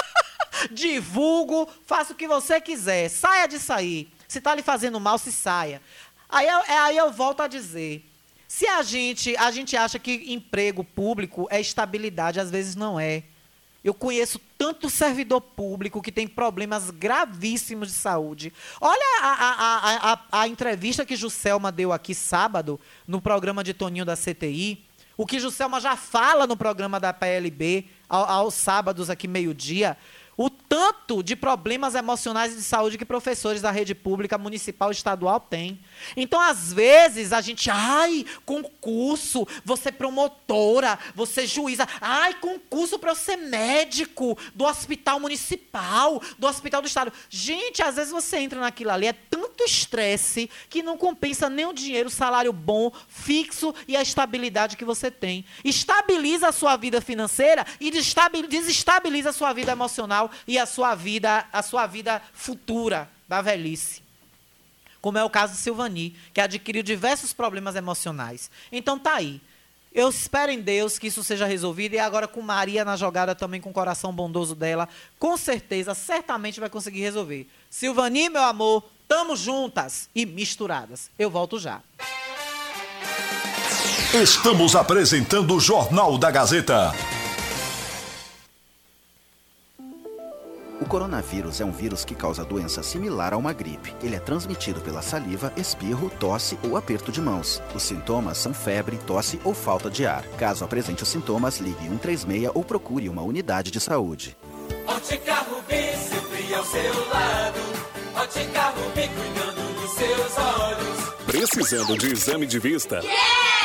divulgo, faça o que você quiser. Saia de sair. Se está lhe fazendo mal, se saia. Aí eu, é, aí eu volto a dizer. Se a gente, a gente acha que emprego público é estabilidade, às vezes não é. Eu conheço tanto servidor público que tem problemas gravíssimos de saúde. Olha a, a, a, a, entrevista que Juscelma deu aqui sábado, no programa de Toninho da CTI. O que Juscelma já fala no programa da PLB, ao, aos sábados aqui meio-dia o tanto de problemas emocionais e de saúde que professores da rede pública, municipal e estadual têm. Então, às vezes, a gente, ai, concurso, você promotora, você juíza, ai, concurso para eu ser médico do hospital municipal, do hospital do estado. Gente, às vezes você entra naquilo ali, é tanto estresse que não compensa nem o dinheiro, o salário bom, fixo e a estabilidade que você tem. Estabiliza a sua vida financeira e desestabiliza a sua vida emocional e a sua vida, a sua vida futura da velhice. Como é o caso de Silvani, que adquiriu diversos problemas emocionais. Então tá aí. Eu espero em Deus que isso seja resolvido e agora com Maria na jogada também com o coração bondoso dela, com certeza, certamente vai conseguir resolver. Silvani, meu amor, tamo juntas e misturadas. Eu volto já. Estamos apresentando o Jornal da Gazeta. O coronavírus é um vírus que causa doença similar a uma gripe. Ele é transmitido pela saliva, espirro, tosse ou aperto de mãos. Os sintomas são febre, tosse ou falta de ar. Caso apresente os sintomas, ligue 136 ou procure uma unidade de saúde. Ótica Rubi, sempre ao seu lado. Ótica Rubi, cuidando dos seus olhos. Precisando de exame de vista? Yeah!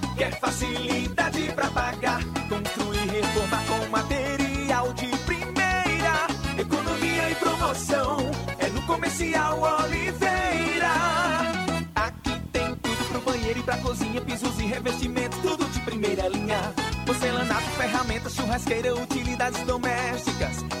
Comercial Oliveira. Aqui tem tudo pro banheiro e pra cozinha, pisos e revestimentos, tudo de primeira linha. Porcelanato, ferramentas, churrasqueira, utilidades domésticas.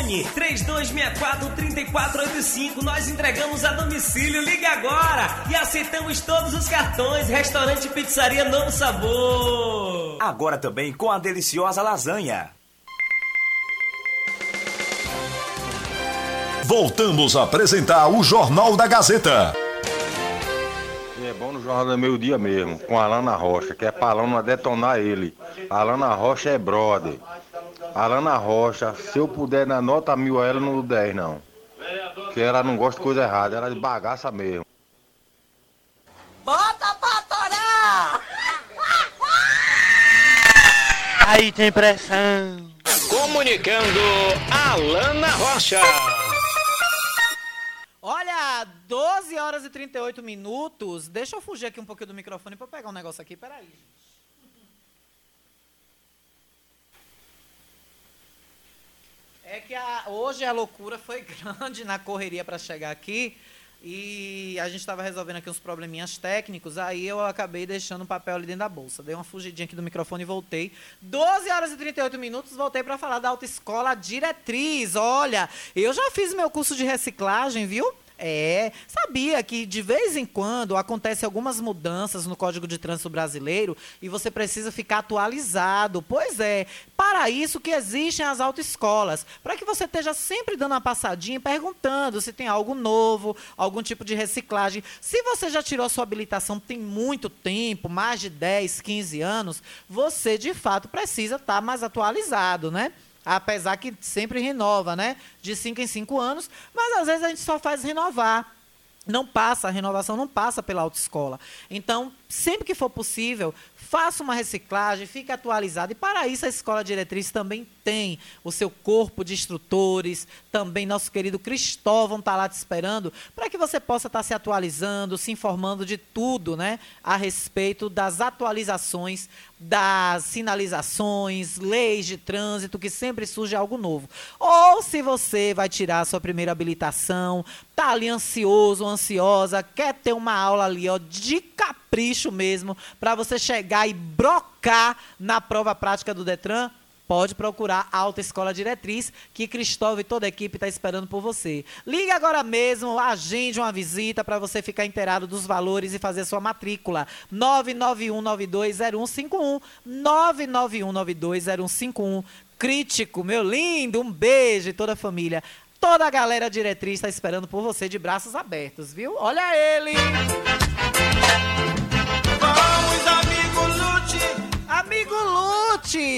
Fone 3264-3485. Nós entregamos a domicílio. Ligue agora e aceitamos todos os cartões. Restaurante Pizzaria Novo Sabor. Agora também com a deliciosa lasanha. Voltamos a apresentar o Jornal da Gazeta. É bom no Jornal do Meio Dia mesmo, com a Alana Rocha, que é pra Alana detonar ele. A Alana Rocha é brother. Alana Rocha, se eu puder na nota mil a ela, não dou 10 não. Porque ela não gosta de coisa errada, ela é de bagaça mesmo. Bota pra torar! Aí tem pressão. Comunicando Alana Rocha. Olha, 12 horas e 38 minutos. Deixa eu fugir aqui um pouquinho do microfone para pegar um negócio aqui. Peraí, gente. É que a, hoje a loucura foi grande na correria para chegar aqui. E a gente estava resolvendo aqui uns probleminhas técnicos, aí eu acabei deixando o papel ali dentro da bolsa. Dei uma fugidinha aqui do microfone e voltei. 12 horas e 38 minutos, voltei para falar da autoescola diretriz. Olha, eu já fiz meu curso de reciclagem, viu? É, sabia que de vez em quando acontecem algumas mudanças no Código de Trânsito Brasileiro e você precisa ficar atualizado. Pois é, para isso que existem as autoescolas, para que você esteja sempre dando uma passadinha e perguntando se tem algo novo, algum tipo de reciclagem. Se você já tirou sua habilitação tem muito tempo, mais de 10, 15 anos, você de fato precisa estar mais atualizado, né? Apesar que sempre renova, né? De 5 em 5 anos, mas às vezes a gente só faz renovar. Não passa, a renovação não passa pela autoescola. Então, sempre que for possível, faça uma reciclagem, fique atualizado. E para isso a Escola Diretriz também tem o seu corpo de instrutores, também nosso querido Cristóvão está lá te esperando, para que você possa estar tá se atualizando, se informando de tudo né, a respeito das atualizações das sinalizações, leis de trânsito, que sempre surge algo novo. Ou se você vai tirar a sua primeira habilitação, tá ali ansioso, ansiosa, quer ter uma aula ali, ó, de capricho mesmo, para você chegar e brocar na prova prática do Detran, pode procurar a Alta Escola Diretriz, que Cristóvão e toda a equipe está esperando por você. Ligue agora mesmo, agende uma visita para você ficar inteirado dos valores e fazer sua matrícula. 991920151, 991920151. Crítico, meu lindo, um beijo e toda a família. Toda a galera diretriz está esperando por você de braços abertos, viu? Olha ele! Vamos, amigo Lute! Amigo Lute,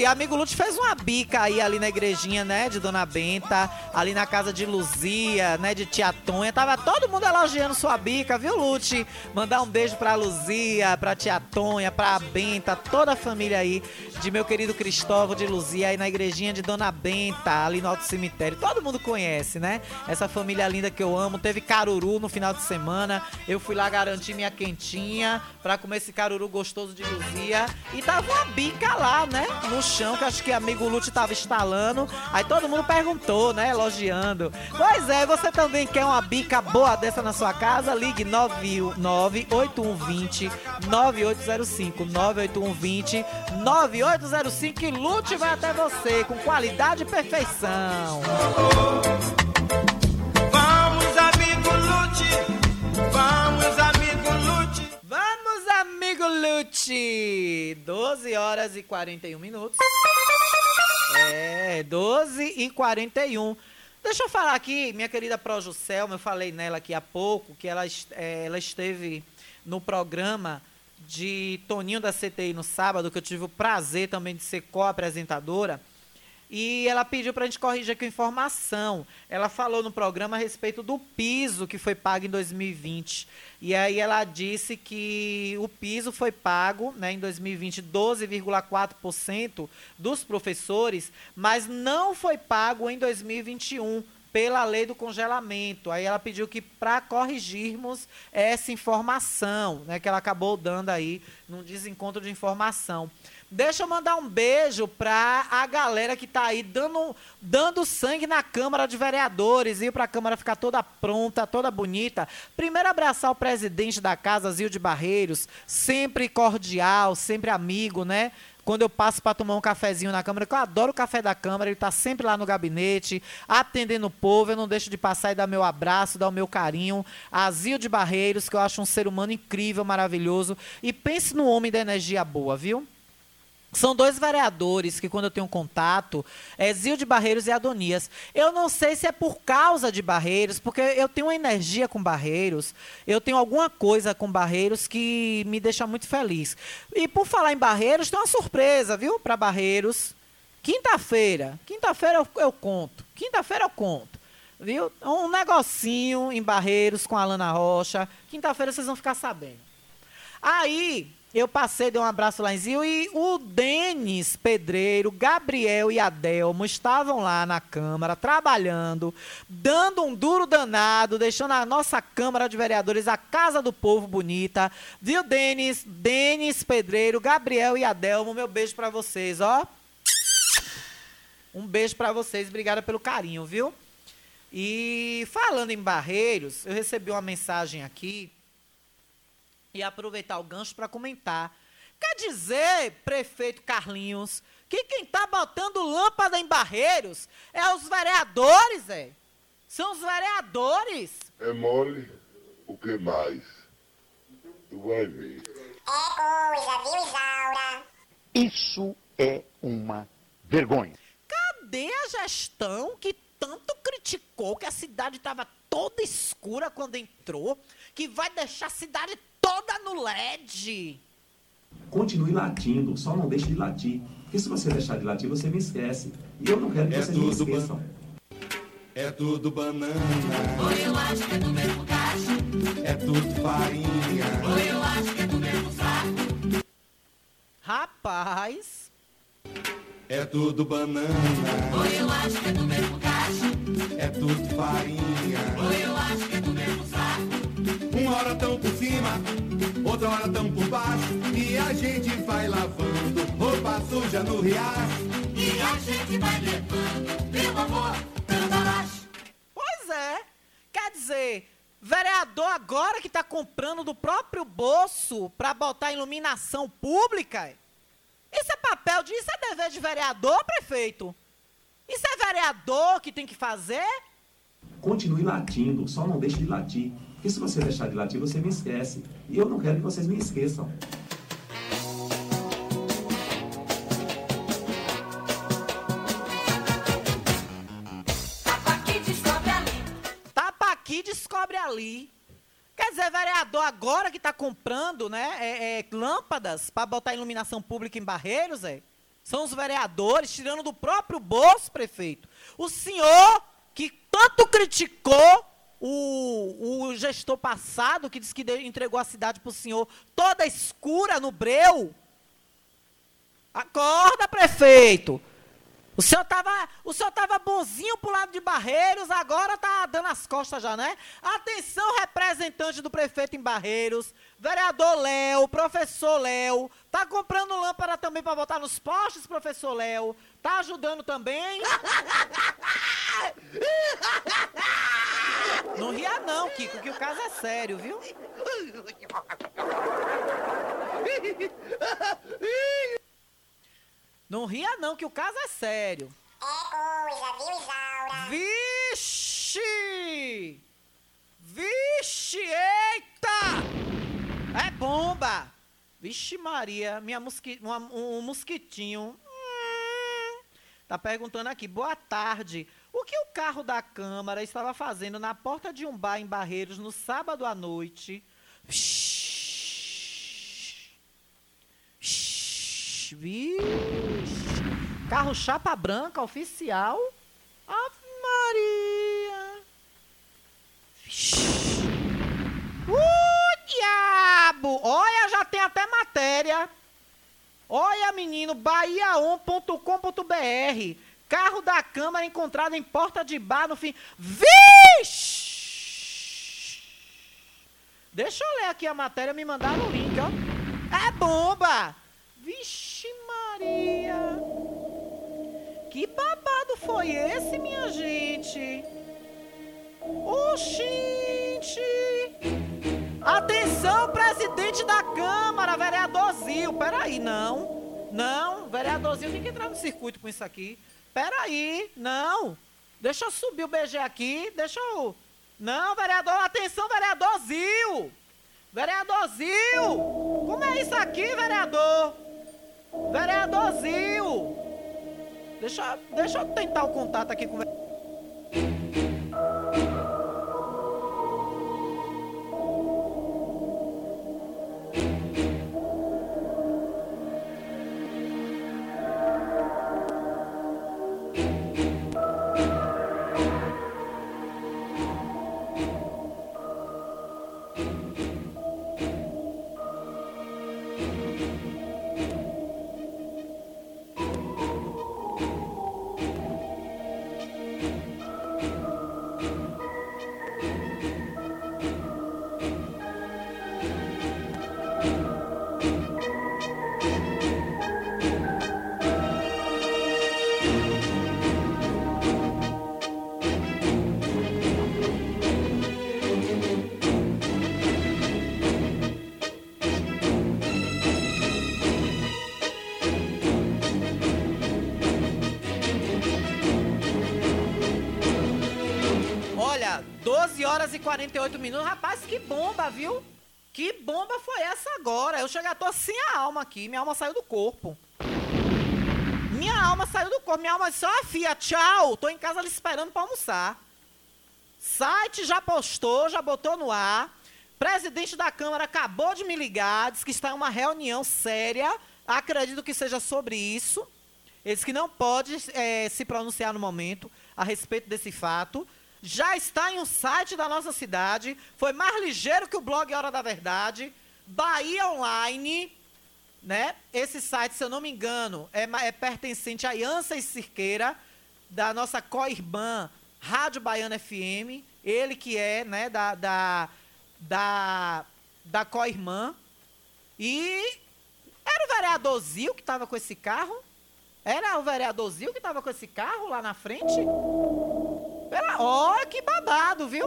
amigo Lute fez uma bica aí ali na igrejinha, né, de Dona Benta, ali na casa de Luzia, né, de Tia Tonha. Tava todo mundo elogiando sua bica, viu, Lute? Mandar um beijo pra Luzia, pra Tia Tonha, pra Benta, toda a família aí de meu querido Cristóvão de Luzia aí na igrejinha de Dona Benta, ali no Alto Cemitério. Todo mundo conhece, né? Essa família linda que eu amo. Teve caruru no final de semana. Eu fui lá garantir minha quentinha pra comer esse caruru gostoso de Luzia. E tava uma bica lá, né? No chão, que acho que amigo Lute tava instalando. Aí todo mundo perguntou, né? Elogiando. Pois é, você também quer uma bica boa dessa na sua casa? Ligue 98120 9805 98120 9805 e Lute vai até você com qualidade e perfeição. Vamos, Lute! 12 horas e 41 minutos. É, 12 e 41. Deixa eu falar aqui, minha querida Pro Juscelma, eu falei nela aqui há pouco, que ela, é, ela esteve no programa de Toninho da CTI no sábado, que eu tive o prazer também de ser co-apresentadora. E ela pediu para a gente corrigir aqui a informação. Ela falou no programa a respeito do piso que foi pago em 2020. E aí ela disse que o piso foi pago né, em 2020 12,4% dos professores, mas não foi pago em 2021 pela lei do congelamento. Aí ela pediu que para corrigirmos essa informação, né, que ela acabou dando aí num desencontro de informação. Deixa eu mandar um beijo para a galera que está aí dando, dando sangue na Câmara de Vereadores, e para a Câmara ficar toda pronta, toda bonita. Primeiro abraçar o presidente da casa, Zilde Barreiros, sempre cordial, sempre amigo, né? quando eu passo para tomar um cafezinho na Câmara, que eu adoro o café da Câmara, ele está sempre lá no gabinete, atendendo o povo, eu não deixo de passar e dar meu abraço, dar o meu carinho. Azil de Barreiros, que eu acho um ser humano incrível, maravilhoso. E pense no homem da energia boa, viu? São dois vereadores que, quando eu tenho contato, é Zil de Barreiros e Adonias. Eu não sei se é por causa de Barreiros, porque eu tenho uma energia com Barreiros, eu tenho alguma coisa com Barreiros que me deixa muito feliz. E por falar em Barreiros, tem uma surpresa, viu, para Barreiros. Quinta-feira, quinta-feira eu, eu conto, quinta-feira eu conto, viu? Um negocinho em Barreiros com a Lana Rocha. Quinta-feira vocês vão ficar sabendo. Aí, Eu passei, dei um abraço lá em Zio e o Denis Pedreiro, Gabriel e Adelmo estavam lá na Câmara trabalhando, dando um duro danado, deixando a nossa Câmara de Vereadores a casa do povo bonita. Viu, Denis? Denis Pedreiro, Gabriel e Adelmo, meu beijo para vocês, ó. Um beijo para vocês, obrigada pelo carinho, viu? E falando em Barreiros, eu recebi uma mensagem aqui e aproveitar o gancho para comentar. Quer dizer, prefeito Carlinhos, que quem está botando lâmpada em Barreiros é os vereadores, é? São os vereadores. É mole, o que mais? Tu vai ver. É coisa, viu, Isaura? Isso é uma vergonha. Cadê a gestão que tanto criticou que a cidade estava toda escura quando entrou, que vai deixar a cidade toda no LED? Continue latindo, só não deixe de latir. Porque se você deixar de latir, você me esquece. E eu não quero que É vocês me tudo esqueçam. É tudo banana. Oi, eu acho que é do mesmo cacho. É tudo farinha. Oi, eu acho que é do mesmo saco. Rapaz. É tudo banana. Oi, eu acho que é do mesmo cacho. É tudo farinha. Oi, eu acho que é do mesmo hora tão por cima, outra hora tão por baixo. E a gente vai lavando roupa suja no riacho. E a gente vai levando, meu amor. Pois é. Quer dizer, vereador agora que está comprando do próprio bolso para botar iluminação pública? Isso é papel de. Isso é dever de vereador, prefeito? Isso é vereador que tem que fazer? Continue latindo, só não deixe de latir. Porque se você deixar de latir, você me esquece. E eu não quero que vocês me esqueçam. Aqui descobre ali. Tapa aqui, descobre ali. Quer dizer, vereador agora que está comprando, né, é, é, lâmpadas para botar iluminação pública em Barreiros, é? São os vereadores tirando do próprio bolso, prefeito. O senhor que tanto criticou o, o gestor passado, que disse que entregou a cidade para o senhor toda escura no breu. Acorda, prefeito. O senhor tava, o senhor tava bonzinho pro lado de Barreiros, agora tá dando as costas já, né? Atenção, representante do prefeito em Barreiros, vereador Léo, professor Léo, tá comprando lâmpada também para botar nos postes, professor Léo? Tá ajudando também? Não ria não, Kiko, que o caso é sério, viu? Não ria não, que o caso é sério. É coisa, viu, Isaura? Vixe! Vixe, eita! É bomba! Vixe Maria, minha mosqui, uma- um, mosquitinho. Hum, tá perguntando aqui, boa tarde. O que o carro da Câmara estava fazendo na porta de um bar em Barreiros no sábado à noite? Vixe, Carro chapa branca oficial? Ave Maria! Uh, diabo! Olha, já tem até matéria. Olha, menino, bahia1.com.br. Carro da Câmara encontrado em porta de bar no fim. Vixe! Deixa eu ler aqui a matéria, me mandaram o link, ó. É bomba! Vixe Maria! Que babado foi esse, minha gente? Oxente! Atenção, presidente da Câmara, vereadorzinho. Peraí, não. Não, vereadorzinho tem que entrar no circuito com isso aqui. Peraí, não. Deixa eu subir o BG aqui, deixa eu... Não, vereador, atenção, vereadorzinho. Vereadorzinho. Como é isso aqui, vereador? Vereadorzinho. Deixa, deixa eu tentar o contato aqui com o 12 horas e 48 minutos. Rapaz, que bomba, viu? Que bomba foi essa agora? Eu cheguei, tô sem a alma aqui. Minha alma saiu do corpo. Minha alma saiu do corpo. Minha alma disse, ó, oh, filha, tchau. Tô em casa ali esperando pra almoçar. Site já postou, já botou no ar. Presidente da Câmara acabou de me ligar, diz que está em uma reunião séria. Acredito que seja sobre isso. Ele disse que não pode é, se pronunciar no momento a respeito desse fato. Já está em um site da nossa cidade. Foi mais ligeiro que o blog Hora da Verdade. Bahia Online. Né? Esse site, se eu não me engano, é, é pertencente à Iança e Cirqueira, da nossa co-irmã Rádio Baiana FM. Ele que é né, da, da, da, da co-irmã. E era o vereador Zil que estava com esse carro? Era o vereador Zil que estava com esse carro lá na frente? Ó, oh, que babado, viu?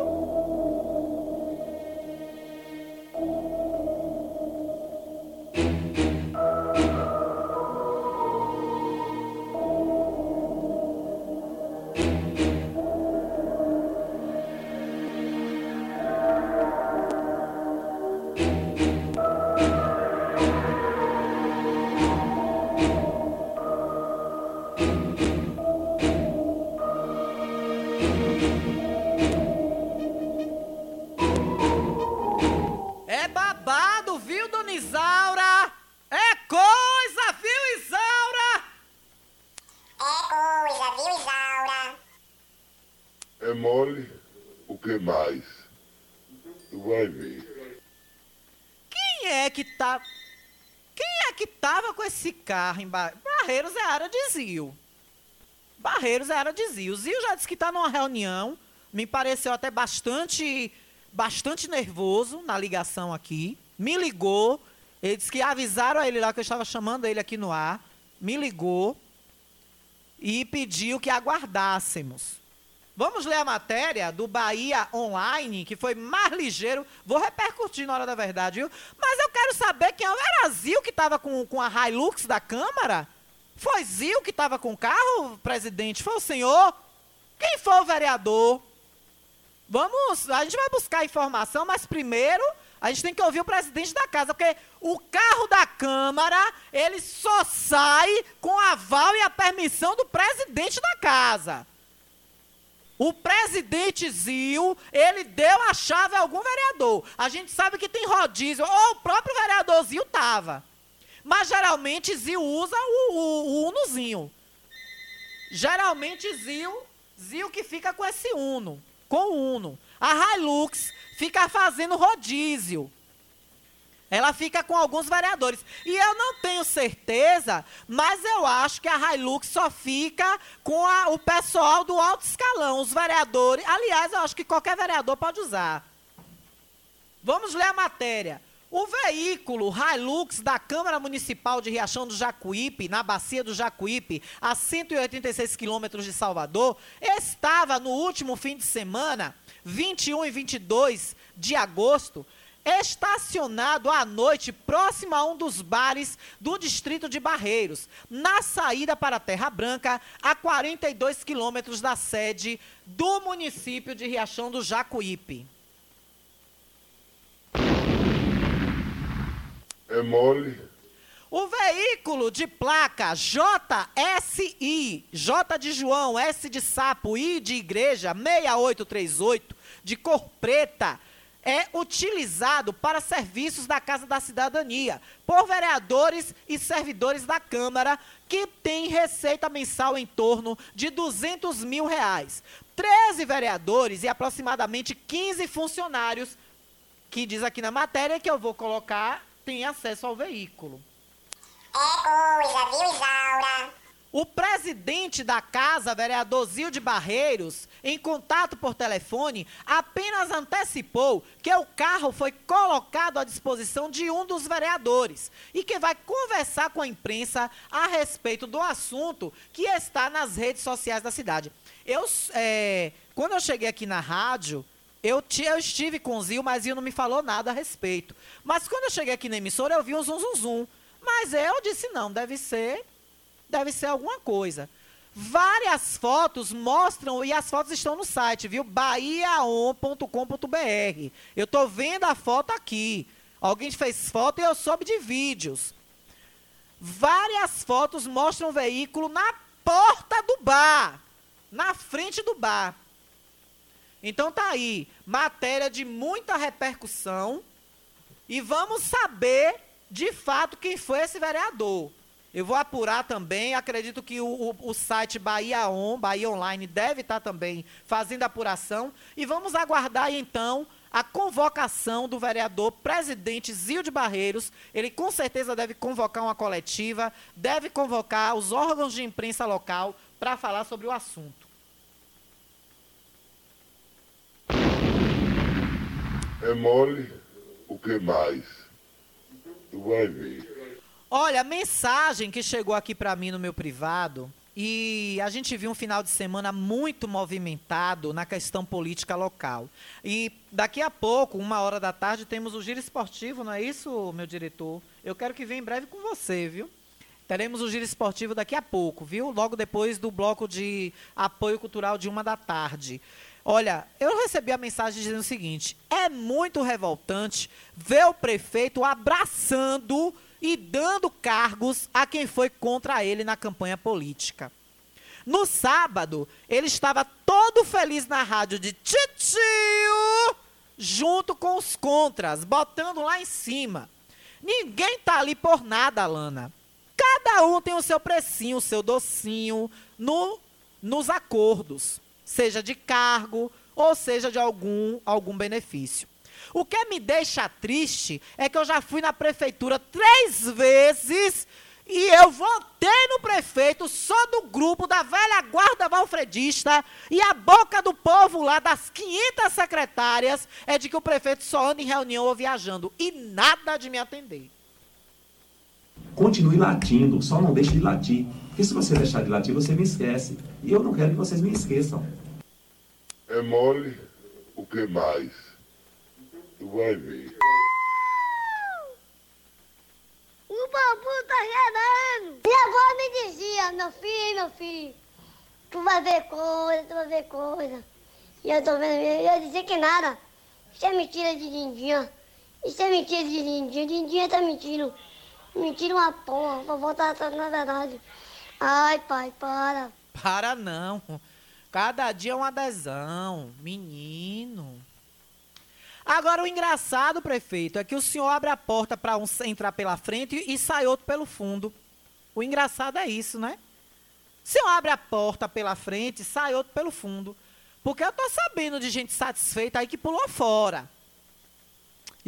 Carro em Bar... Barreiros é área de Zio. Barreiros é área de Zio. Zio já disse que está numa reunião. Me pareceu até bastante, bastante nervoso na ligação aqui. Me ligou. Ele disse que avisaram a ele lá que eu estava chamando ele aqui no ar. Me ligou e pediu que aguardássemos. Vamos ler a matéria do Bahia Online, que foi mais ligeiro. Vou repercutir na hora da verdade, viu? Mas eu quero saber quem era Zil que estava com, com a Hilux da Câmara? Foi Zil que estava com o carro, presidente? Foi o senhor? Quem foi o vereador? Vamos, a gente vai buscar informação, mas primeiro a gente tem que ouvir o presidente da casa, porque o carro da Câmara, ele só sai com aval e a permissão do presidente da casa. O presidente Zil, ele deu a chave a algum vereador. A gente sabe que tem rodízio, ou o próprio vereador Zil estava. Mas geralmente Zil usa o, o, o Unozinho. Geralmente Zil, Zil que fica com esse Uno, com o Uno. A Hilux fica fazendo rodízio. Ela fica com alguns vereadores. E eu não tenho certeza, mas eu acho que a Hilux só fica com a, o pessoal do alto escalão, os vereadores. Aliás, eu acho que qualquer vereador pode usar. Vamos ler a matéria. O veículo Hilux da Câmara Municipal de Riachão do Jacuípe, na bacia do Jacuípe, a 186 quilômetros de Salvador, estava no último fim de semana, 21 e 22 de agosto, estacionado à noite próximo a um dos bares do distrito de Barreiros, na saída para Terra Branca, a 42 quilômetros da sede do município de Riachão do Jacuípe. É mole. O veículo de placa JSI, J de João, S de sapo, I de igreja, 6838, de cor preta, é utilizado para serviços da Casa da Cidadania, por vereadores e servidores da Câmara, que têm receita mensal em torno de 200 mil reais. 13 vereadores e aproximadamente 15 funcionários, que diz aqui na matéria que eu vou colocar, têm acesso ao veículo. É coisa, viu, Isaura? O presidente da casa, vereador Zil Barreiros, em contato por telefone, apenas antecipou que o carro foi colocado à disposição de um dos vereadores e que vai conversar com a imprensa a respeito do assunto que está nas redes sociais da cidade. Eu, é, quando eu cheguei aqui na rádio, eu, eu, estive com o Zil, mas Zil não me falou nada a respeito. Mas quando eu cheguei aqui na emissora, eu vi um zum, zum, zum. Mas eu disse, não, deve ser deve ser alguma coisa. Várias fotos mostram, e as fotos estão no site, viu? bahiaon.com.br. Eu tô vendo a foto aqui. Alguém fez foto e eu soube de vídeos. Várias fotos mostram o veículo na porta do bar, na frente do bar. Então tá aí, matéria de muita repercussão. E vamos saber de fato quem foi esse vereador. Eu vou apurar também, acredito que o, o, o site Bahia On, Bahia Online, deve estar também fazendo apuração. E vamos aguardar então a convocação do vereador presidente Zil de Barreiros. Ele com certeza deve convocar uma coletiva, deve convocar os órgãos de imprensa local para falar sobre o assunto. É mole, o que mais? Tu vai ver. Olha, a mensagem que chegou aqui para mim no meu privado, e a gente viu um final de semana muito movimentado na questão política local. E daqui a pouco, uma hora da tarde, temos o giro esportivo, não é isso, meu diretor? Eu quero que venha em breve com você, viu? Teremos o giro esportivo daqui a pouco, viu? Logo depois do bloco de apoio cultural de uma da tarde. Olha, eu recebi a mensagem dizendo o seguinte: é muito revoltante ver o prefeito abraçando e dando cargos a quem foi contra ele na campanha política. No sábado, ele estava todo feliz na rádio de Titio, junto com os contras, botando lá em cima. Ninguém tá ali por nada, Alana. Cada um tem o seu precinho, o seu docinho no, nos acordos, seja de cargo ou seja de algum, algum benefício. O que me deixa triste é que eu já fui na prefeitura três vezes e eu votei no prefeito só do grupo da velha guarda valfredista e a boca do povo lá das 500 secretárias é de que o prefeito só anda em reunião ou viajando e nada de me atender. Continue latindo, só não deixe de latir. Porque se você deixar de latir, você me esquece. E eu não quero que vocês me esqueçam. É mole, o que mais? Tu vai ver. O bambu tá gerando. Minha avó me dizia, meu filho, meu filho, tu vai ver coisa, tu vai ver coisa. E eu tô vendo, eu ia dizer que nada. Isso é mentira de Lindinha. Isso é mentira de Lindinha. Lindinha tá mentindo. Mentira uma porra. Vovó tá, tá na verdade. Ai, pai, para. Para não. Cada dia é uma adesão. Menino. Agora, o engraçado, prefeito, é que o senhor abre a porta para um entrar pela frente e sai outro pelo fundo. O engraçado é isso, né? O senhor abre a porta pela frente e sai outro pelo fundo. Porque eu tô sabendo de gente satisfeita aí que pulou fora.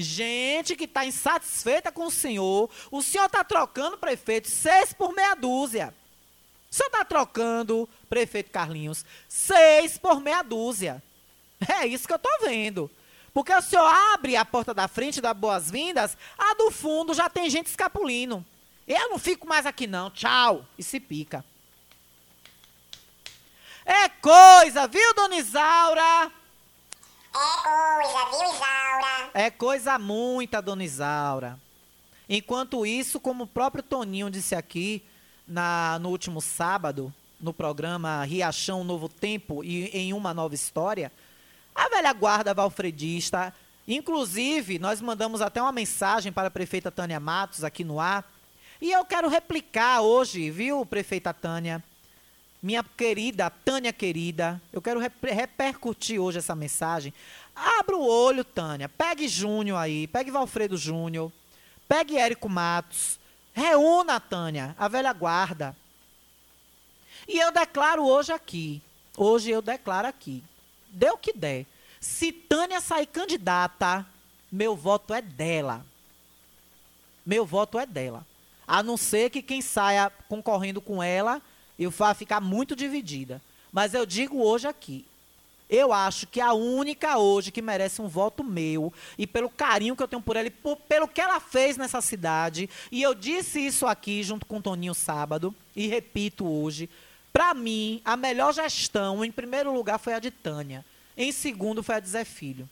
Gente que está insatisfeita com o senhor. O senhor está trocando, prefeito, seis por meia dúzia. O senhor está trocando, prefeito Carlinhos, seis por meia dúzia. É isso que eu estou vendo. Porque o senhor abre a porta da frente da boas-vindas, a do fundo já tem gente escapulindo. Eu não fico mais aqui não, tchau. E se pica. É coisa, viu, dona Isaura? É coisa, viu, Isaura? É coisa muita, dona Isaura. Enquanto isso, como o próprio Toninho disse aqui na, no último sábado, no programa Riachão Novo Tempo e em uma nova história, a velha guarda valfredista, inclusive, nós mandamos até uma mensagem para a prefeita Tânia Matos aqui no ar, e eu quero replicar hoje, viu, prefeita Tânia? Minha querida, Tânia querida, eu quero repercutir hoje essa mensagem. Abra o olho, Tânia. Pegue Júnior aí, pegue Valfredo Júnior, pegue Érico Matos. Reúna, Tânia, a velha guarda. E eu declaro hoje aqui, hoje eu declaro aqui, dê o que der. Se Tânia sair candidata, meu voto é dela. Meu voto é dela. A não ser que quem saia concorrendo com ela, eu vá ficar muito dividida. Mas eu digo hoje aqui, eu acho que a única hoje que merece um voto meu, e pelo carinho que eu tenho por ela, e por, pelo que ela fez nessa cidade, e eu disse isso aqui junto com o Toninho sábado, e repito hoje, para mim, a melhor gestão, em primeiro lugar, foi a de Tânia. Em segundo, foi a de Zé Filho.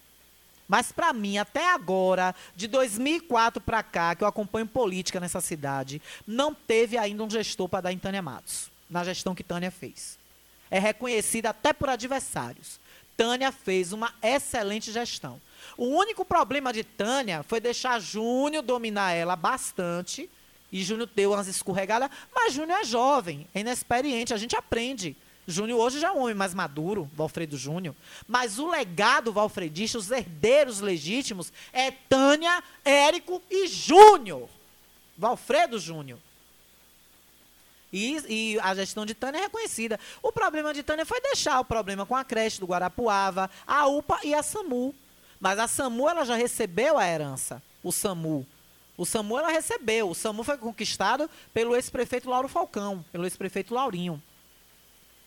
Mas para mim, até agora, de 2004 para cá, que eu acompanho política nessa cidade, não teve ainda um gestor para dar em Tânia Matos. na gestão que Tânia fez. É reconhecida até por adversários. Tânia fez uma excelente gestão. O único problema de Tânia foi deixar Júnior dominar ela bastante. E Júnior deu umas escorregadas. Mas Júnior é jovem, é inexperiente, a gente aprende. Júnior hoje já é um homem mais maduro, Valfredo Júnior. Mas o legado valfredista, os herdeiros legítimos, é Tânia, Érico e Júnior. Valfredo Júnior. E, e, a gestão de Tânia é reconhecida. O problema de Tânia foi deixar o problema com a creche do Guarapuava, a UPA e a SAMU. Mas a SAMU ela já recebeu a herança, o SAMU. O SAMU ela recebeu. O SAMU foi conquistado pelo ex-prefeito Lauro Falcão, pelo ex-prefeito Laurinho.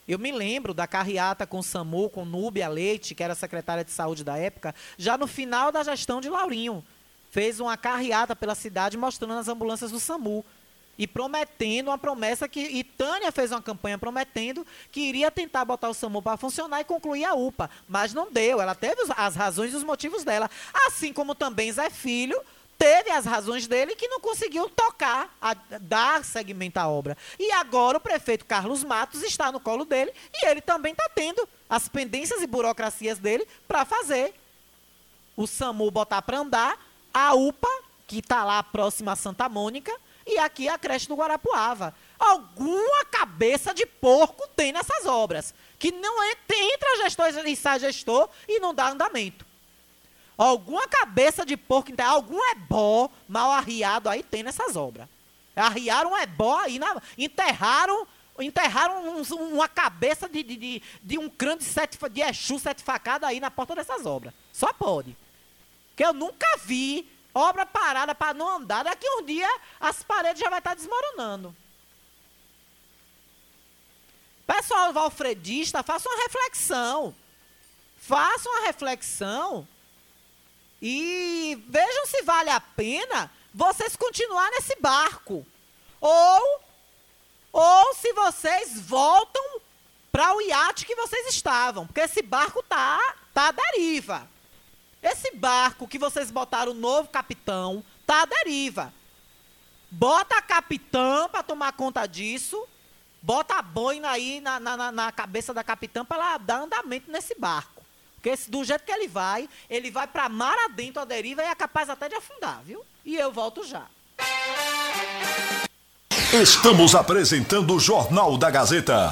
Eu me lembro da carreata com o SAMU, com Núbia Leite, que era secretária de saúde da época, já no final da gestão de Laurinho. Fez uma carreata pela cidade mostrando as ambulâncias do SAMU. E prometendo uma promessa que. E Tânia fez uma campanha prometendo que iria tentar botar o SAMU para funcionar e concluir a UPA. Mas não deu. Ela teve as razões e os motivos dela. Assim como também Zé Filho teve as razões dele que não conseguiu tocar, a, dar segmento à obra. E agora o prefeito Carlos Matos está no colo dele e ele também está tendo as pendências e burocracias dele para fazer o SAMU botar para andar, a UPA, que está lá próxima a Santa Mônica, e aqui a creche do Guarapuava. Alguma cabeça de porco tem nessas obras, que não é, entra gestor e sai gestor e não dá andamento. Alguma cabeça de porco, algum ebó mal arriado aí tem nessas obras. Arriaram um ebó aí, na, enterraram enterraram um, uma cabeça de, de, de, um crânio de, sete, de Exu sete facadas aí na porta dessas obras. Só pode. Que eu nunca vi obra parada para não andar. Daqui um dia as paredes já vai estar tá desmoronando. Pessoal valfredista, faça uma reflexão. Faça uma reflexão e vejam se vale a pena vocês continuar nesse barco. Ou, ou se vocês voltam para o iate que vocês estavam. Porque esse barco tá, tá à deriva. Esse barco que vocês botaram o novo capitão tá à deriva. Bota a capitã para tomar conta disso. Bota a boina aí na, na, na cabeça da capitã para ela dar andamento nesse barco. Porque do jeito que ele vai, ele vai para mar adentro a deriva e é capaz até de afundar, viu? E eu volto já. Estamos apresentando o Jornal da Gazeta.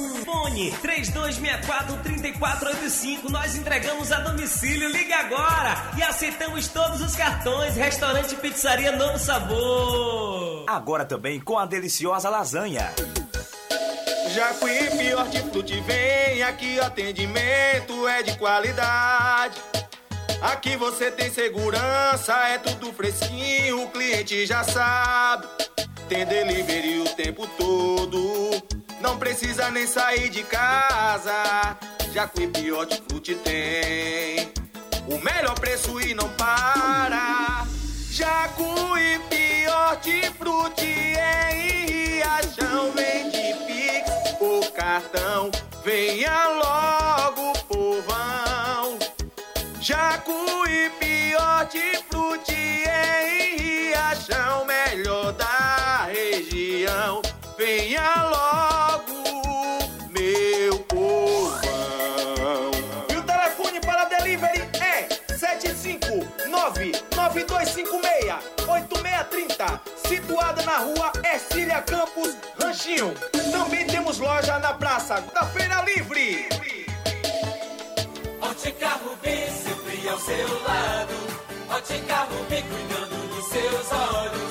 Hum Fone 3264-3485. Nós entregamos a domicílio. Ligue agora e aceitamos todos os cartões. Restaurante Pizzaria Novo Sabor. Agora também com a deliciosa lasanha. Jacuípe Hortifruti vem, aqui o atendimento é de qualidade. Aqui você tem segurança, é tudo fresquinho, o cliente já sabe. Tem delivery o tempo todo não precisa nem sair de casa. Jacuípe Hortifruti tem o melhor preço e não para. Jacuípe Hortifruti é em Riachão. Vende Pix ou cartão. Venha logo, povão. Jacuípe Hortifruti é em Riachão. Melhor da região. Venha logo. 9256-8630, situada na rua Ercília Campos, Ranchinho. Também temos loja na Praça da Feira Livre. Ótica Rubi, sempre ao seu lado. Ótica Rubi, cuidando dos seus olhos.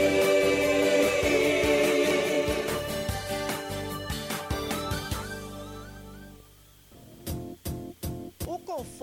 O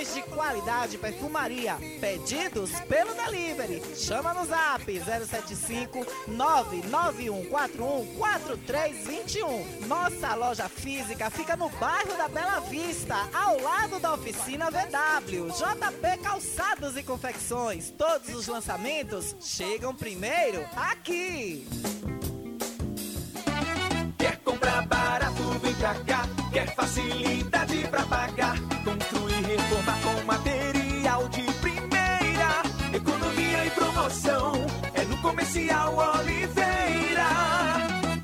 de qualidade perfumaria. Pedidos pelo delivery. Chama no zap 075 99141 4321. Nossa loja física fica no bairro da Bela Vista, ao lado da oficina VW. JP Calçados e Confecções. Todos os lançamentos chegam primeiro aqui. Quer comprar barato, vem pra cá. Quer facilidade pra pagar. Construir, reformar com material de primeira. Economia e promoção. É no Comercial Oliveira.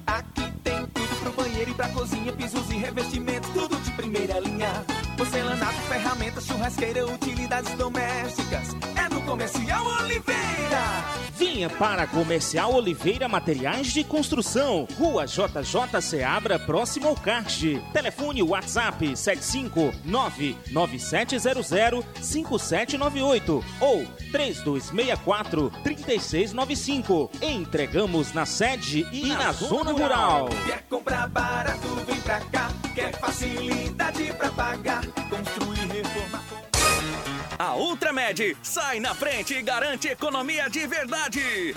Aqui tem tudo pro banheiro e pra cozinha. Pisos e revestimentos, tudo de primeira linha. Porcelanato, ferramentas, churrasqueira, utilidades domésticas. É no Comercial Oliveira. Vinha para Comercial Oliveira Materiais de Construção, Rua JJ Seabra, próximo ao Kart. Telefone WhatsApp 75997005798 ou 3264-3695. Entregamos na sede e na, zona rural. Quer comprar barato, vem pra cá. Quer facilidade pra pagar. Construir, reformar. A Ultramed sai na frente e garante economia de verdade.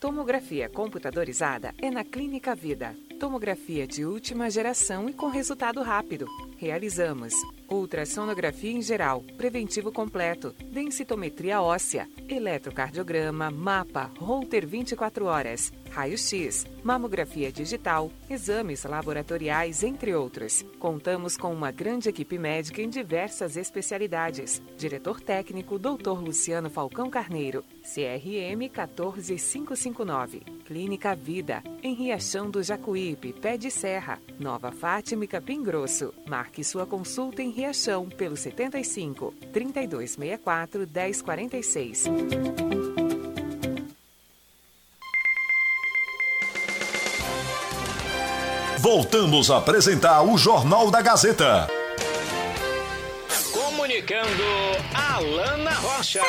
Tomografia computadorizada é na Clínica Vida. Tomografia de última geração e com resultado rápido. Realizamos ultrassonografia em geral, preventivo completo, densitometria óssea, eletrocardiograma, mapa, Holter 24 horas, raio-x, mamografia digital, exames laboratoriais, entre outros. Contamos com uma grande equipe médica em diversas especialidades. Diretor técnico Dr. Luciano Falcão Carneiro, CRM 14559. Clínica Vida, em Riachão do Jacuípe, Pé de Serra, Nova Fátima e Capim Grosso. Marque sua consulta em Riachão pelo 75 3264 1046. Voltamos a apresentar o Jornal da Gazeta. Comunicando Alana Rocha.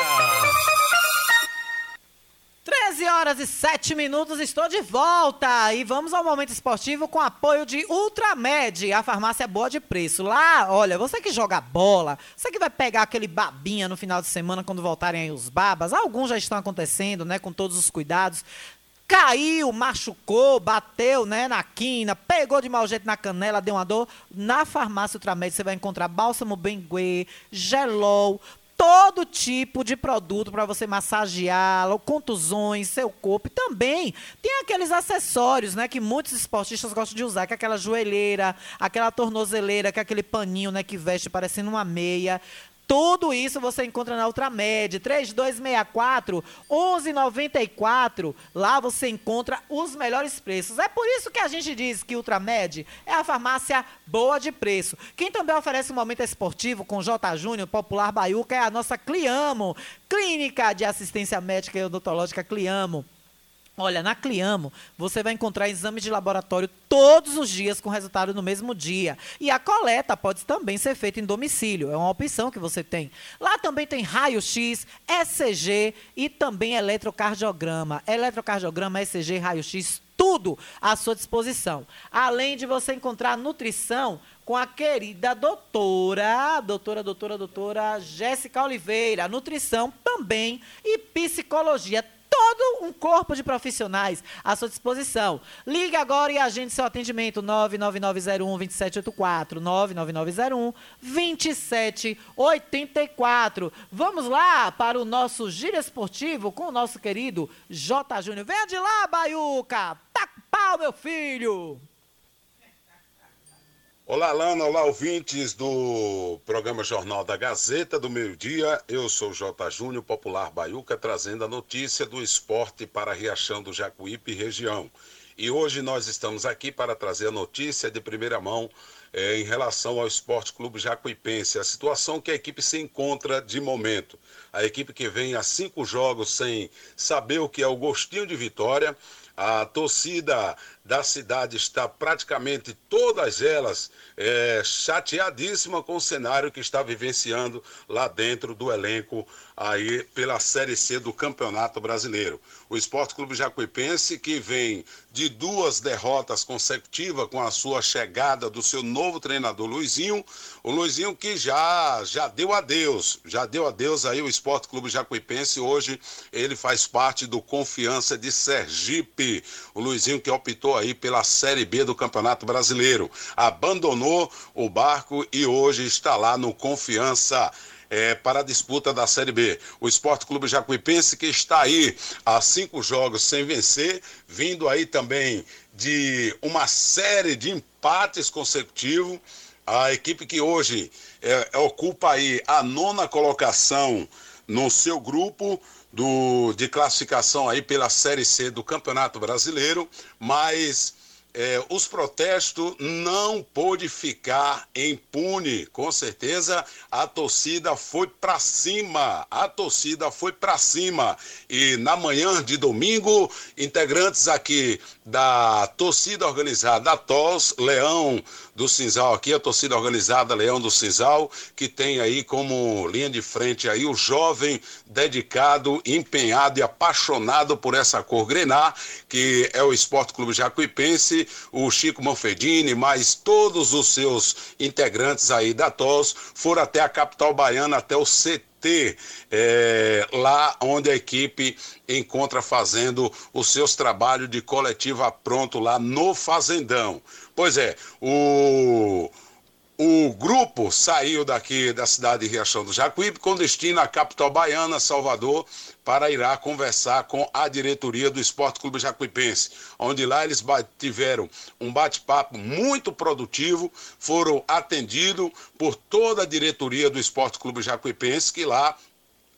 13 horas e 7 minutos, estou de volta e vamos ao momento esportivo com apoio de Ultramed, a farmácia boa de preço. Lá, olha, você que joga bola, você que vai pegar aquele babinha no final de semana quando voltarem aí os babas, alguns já estão acontecendo, né, com todos os cuidados. Caiu, machucou, bateu, né, na quina, pegou de mau jeito na canela, deu uma dor. Na farmácia Ultramed você vai encontrar bálsamo Benguê, gelol, todo tipo de produto para você massagear, contusões, seu corpo. E também tem aqueles acessórios, né, que muitos esportistas gostam de usar, que é aquela joelheira, aquela tornozeleira, que é aquele paninho, né, que veste parecendo uma meia. Tudo isso você encontra na Ultramed, 3264 1194. Lá você encontra os melhores preços. É por isso que a gente diz que Ultramed é a farmácia boa de preço. Quem também oferece um momento esportivo com J Júnior, Popular Baiuca, é a nossa Cliamo, Clínica de Assistência Médica e Odontológica Cliamo. Olha, na Cliamo, você vai encontrar exames de laboratório todos os dias com resultado no mesmo dia. E a coleta pode também ser feita em domicílio, é uma opção que você tem. Lá também tem raio-x, ECG e também eletrocardiograma. Eletrocardiograma, ECG, raio-x, tudo à sua disposição. Além de você encontrar nutrição com a querida doutora, doutora, doutora, doutora Jéssica Oliveira, nutrição também e psicologia todo um corpo de profissionais à sua disposição. Ligue agora e agende seu atendimento 99901-2784, 99901-2784. Vamos lá para o nosso giro esportivo com o nosso querido J. Júnior. Venha de lá, Baiuca! Tá pau, meu filho! Olá, Lana, olá, ouvintes do programa Jornal da Gazeta do Meio Dia. Eu sou J. Júnior, popular Baiuca, trazendo a notícia do esporte para Riachão do Jacuípe região. E hoje nós estamos aqui para trazer a notícia de primeira mão eh, em relação ao Esporte Clube Jacuipense, a situação que a equipe se encontra de momento. A equipe que vem a cinco jogos sem saber o que é o gostinho de vitória. A torcida da cidade está praticamente todas elas é, chateadíssima com o cenário que está vivenciando lá dentro do elenco aí pela Série C do Campeonato Brasileiro. O Esporte Clube Jacuipense que vem de duas derrotas consecutivas com a sua chegada do seu novo treinador Luizinho, o Luizinho que já já deu adeus, já deu adeus aí o Esporte Clube Jacuipense, hoje ele faz parte do Confiança de Sergipe. O Luizinho que optou aí pela Série B do Campeonato Brasileiro. Abandonou o barco e hoje está lá no Confiança. É, para a disputa da Série B. O Esporte Clube Jacuipense que está aí há cinco jogos sem vencer, vindo aí também de uma série de empates consecutivos. A equipe que hoje é, ocupa aí a nona colocação no seu grupo do, de classificação aí pela Série C do Campeonato Brasileiro, mas é, os protestos não pôde ficar impune. Com certeza a torcida foi para cima. A torcida foi para cima. E na manhã de domingo, integrantes aqui da torcida organizada da TOS, Leão do Cinzal aqui, a torcida organizada Leão do Cinzal, que tem aí como linha de frente aí o jovem dedicado, empenhado e apaixonado por essa cor grená, que é o Esporte Clube Jacuipense, o Chico Manfredini, mais todos os seus integrantes aí da TOS foram até a capital baiana, até o CT, é, lá onde a equipe encontra fazendo os seus trabalhos de coletiva pronto lá no Fazendão. Pois é, o, o grupo saiu daqui da cidade de Riachão do Jacuípe com destino à capital baiana, Salvador, para irá conversar com a diretoria do Esporte Clube Jacuipense, onde lá eles tiveram um bate-papo muito produtivo, foram atendidos por toda a diretoria do Esporte Clube Jacuipense, que lá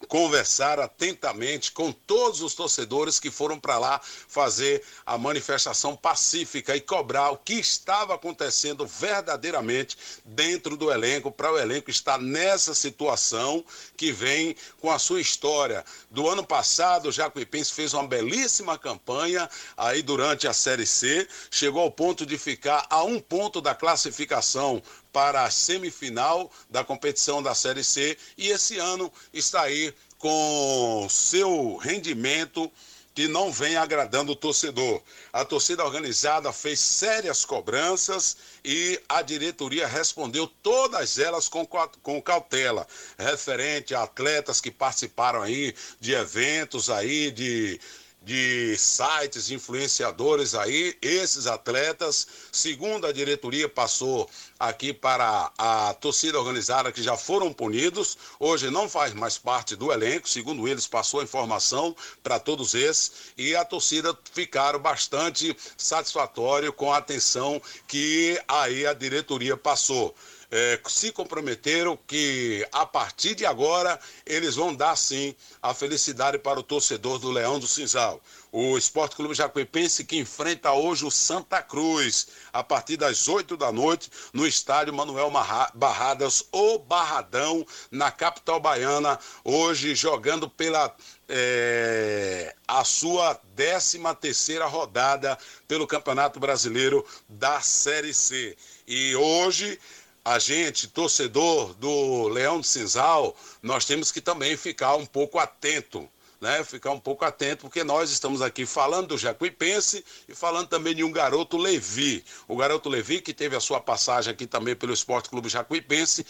conversar atentamente com todos os torcedores que foram para lá fazer a manifestação pacífica e cobrar o que estava acontecendo verdadeiramente dentro do elenco, para o elenco estar nessa situação que vem com a sua história. Do ano passado, o Jacuipense fez uma belíssima campanha aí durante a Série C, chegou ao ponto de ficar a um ponto da classificação para a semifinal da competição da Série C e esse ano está aí com seu rendimento que não vem agradando o torcedor. A torcida organizada fez sérias cobranças e a diretoria respondeu todas elas com, com cautela, referente a atletas que participaram aí de eventos aí, de de sites, influenciadores aí, esses atletas, segundo a diretoria, passou aqui para a torcida organizada que já foram punidos, hoje não faz mais parte do elenco, segundo eles, passou a informação para todos esses, e a torcida ficaram bastante satisfatório com a atenção que aí a diretoria passou é, se comprometeram que a partir de agora eles vão dar sim a felicidade para o torcedor do Leão do Cinzal. O Esporte Clube Jacuipense que enfrenta hoje o Santa Cruz a partir das 8 da noite no estádio Manuel Barradas ou Barradão na capital baiana, hoje jogando pela é, a sua 13 terceira rodada pelo Campeonato Brasileiro da Série C. E hoje a gente, torcedor do Leão de Cinzal, nós temos que também ficar um pouco atento, né? Ficar um pouco atento, porque nós estamos aqui falando do Jacuipense e falando também de um garoto Levi. O garoto Levi, que teve a sua passagem aqui também pelo Esporte Clube Jacuipense.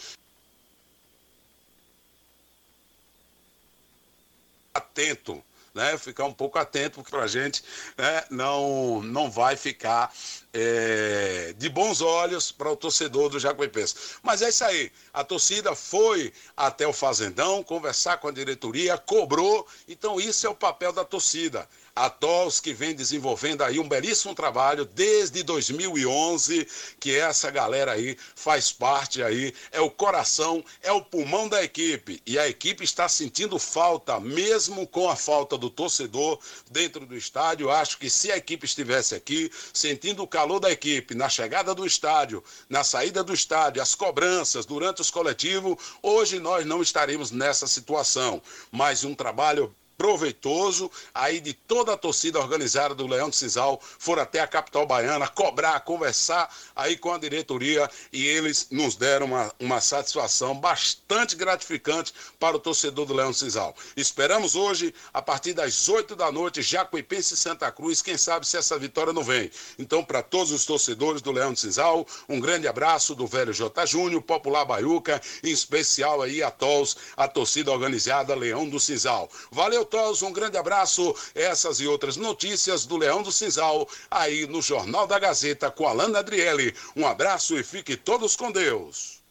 Atento né, ficar um pouco atento, porque para a gente né, não, não vai ficar é, de bons olhos para o torcedor do Jacuipense. Mas é isso aí, a torcida foi até o Fazendão conversar com a diretoria, cobrou, então isso é o papel da torcida a TOS que vem desenvolvendo aí um belíssimo trabalho desde 2011, que essa galera aí faz parte aí, é o coração, é o pulmão da equipe. E a equipe está sentindo falta, mesmo com a falta do torcedor dentro do estádio. Acho que se a equipe estivesse aqui, sentindo o calor da equipe na chegada do estádio, na saída do estádio, as cobranças durante os coletivos, hoje nós não estaríamos nessa situação. Mas um trabalho proveitoso aí de toda a torcida organizada do Leão de Cisal foram até a capital baiana cobrar, conversar aí com a diretoria e eles nos deram uma, uma satisfação bastante gratificante para o torcedor do Leão de Cisal. Esperamos hoje, a partir das 8 da noite, Jacuipense e Santa Cruz, quem sabe se essa vitória não vem. Então, para todos os torcedores do Leão de Cisal, um grande abraço do velho J. Júnior, Popular Baiuca, em especial aí a TOS, a torcida organizada Leão do Cisal. Valeu Todos, um grande abraço. Essas e outras notícias do Leão do Cinzal, aí no Jornal da Gazeta com Alana Adriele. Um abraço e fique todos com Deus.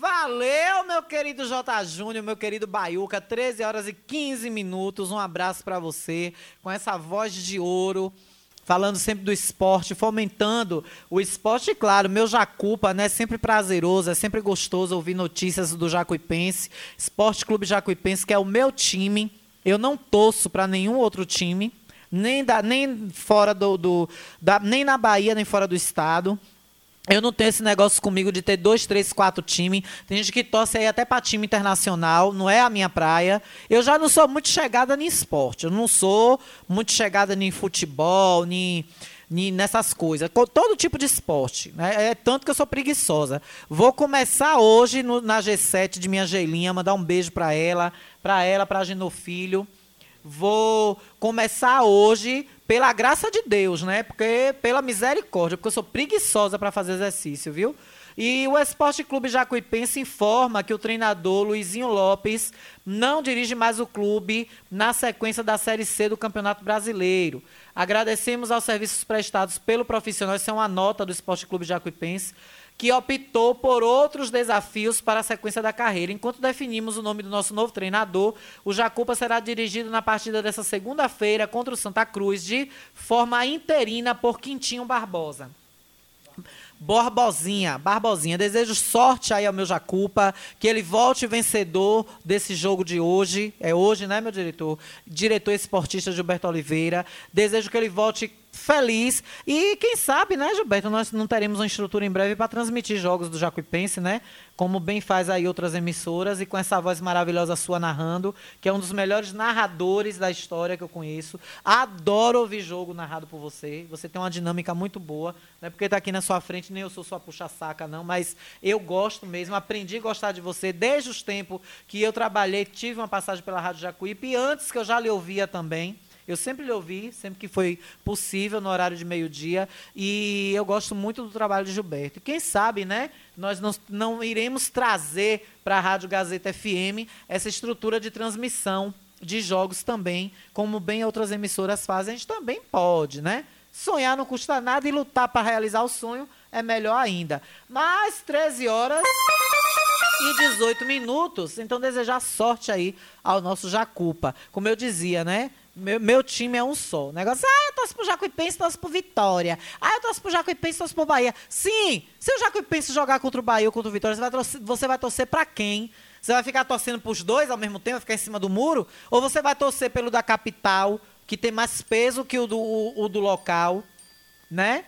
Valeu, meu querido J. Júnior, meu querido Baiuca. 13 horas e 15 minutos. Um abraço para você com essa voz de ouro falando sempre do esporte, fomentando o esporte, claro, meu Jacupa, né, sempre prazeroso, é sempre gostoso ouvir notícias do Jacuipense, Esporte Clube Jacuipense, que é o meu time, eu não torço para nenhum outro time, nem, da, nem fora do, do da, nem na Bahia, nem fora do estado, eu não tenho esse negócio comigo de ter dois, três, quatro times. Tem gente que torce aí até para time internacional, não é a minha praia. Eu já não sou muito chegada em esporte. Eu não sou muito chegada em futebol, nem, nessas coisas. Todo tipo de esporte. Né? É tanto que eu sou preguiçosa. Vou começar hoje no, na G7 de minha Geilinha, mandar um beijo para ela, para ela, para Genofilho. Vou começar hoje pela graça de Deus, né? Porque pela misericórdia, porque eu sou preguiçosa para fazer exercício, viu? E o Esporte Clube Jacuipense informa que o treinador Luizinho Lopes não dirige mais o clube na sequência da Série C do Campeonato Brasileiro. Agradecemos aos serviços prestados pelo profissional, isso é uma nota do Esporte Clube Jacuipense, que optou por outros desafios para a sequência da carreira. Enquanto definimos o nome do nosso novo treinador, o Jacupa será dirigido na partida dessa segunda-feira contra o Santa Cruz de forma interina por Quintinho Barbosa. Borbozinha, Barbosinha, desejo sorte aí ao meu Jacupa, que ele volte vencedor desse jogo de hoje. É hoje, né, meu diretor? Diretor esportista Gilberto Oliveira. Desejo que ele volte feliz. E quem sabe, né, Gilberto, nós não teremos uma estrutura em breve para transmitir jogos do Jacuipense, né? Como bem faz aí outras emissoras e com essa voz maravilhosa sua narrando, que é um dos melhores narradores da história que eu conheço. Adoro ouvir jogo narrado por você. Você tem uma dinâmica muito boa, não é porque está aqui na sua frente, nem eu sou sua puxa-saca, não, mas eu gosto mesmo, aprendi a gostar de você desde os tempos que eu trabalhei, tive uma passagem pela Rádio Jacuípe e antes que eu já lhe ouvia também. Eu sempre lhe ouvi, sempre que foi possível, no horário de meio-dia. E eu gosto muito do trabalho de Gilberto. E quem sabe, né? Nós não, não iremos trazer para a Rádio Gazeta FM essa estrutura de transmissão de jogos também, como bem outras emissoras fazem, a gente também pode, né? Sonhar não custa nada e lutar para realizar o sonho é melhor ainda. Mas 13 horas e 18 minutos, então desejar sorte aí ao nosso Jacupa. Como eu dizia, né? Meu, meu time é um só. O negócio, ah, eu torço pro Jacuipense, torço pro Vitória. Ah, eu torço pro Jacuipense, torço pro Bahia. Sim, se o Jacuipense jogar contra o Bahia ou contra o Vitória, você vai torcer, você vai torcer pra quem? Você vai ficar torcendo pros dois ao mesmo tempo, vai ficar em cima do muro? Ou você vai torcer pelo da capital, que tem mais peso que o do, o, o do local, né?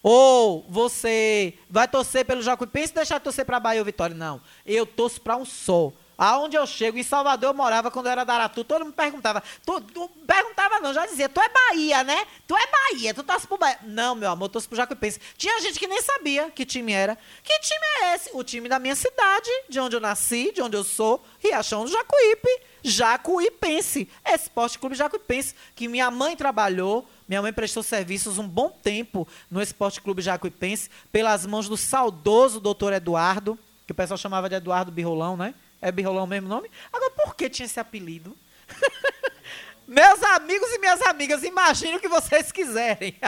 Ou você vai torcer pelo Jacuipense e deixar de torcer pra Bahia ou Vitória? Não, eu torço pra um só. Aonde eu chego, em Salvador eu morava quando eu era da Aratu, todo mundo perguntava. Tu, tu perguntava não, já dizia, tu é Bahia, né? Tu é Bahia, tu torce pro Bahia. Não, meu amor, torço pro Jacuipense. Tinha gente que nem sabia que time era. Que time é esse? O time da minha cidade, de onde eu nasci, de onde eu sou, Riachão do Jacuípe, Jacuipense. Esporte Clube Jacuipense, que minha mãe trabalhou, minha mãe prestou serviços um bom tempo no Esporte Clube Jacuipense, pelas mãos do saudoso doutor Eduardo, que o pessoal chamava de Eduardo Birrolão, né? É Birrolão o mesmo nome? Agora, por que tinha esse apelido? Meus amigos e minhas amigas, imagine o que vocês quiserem.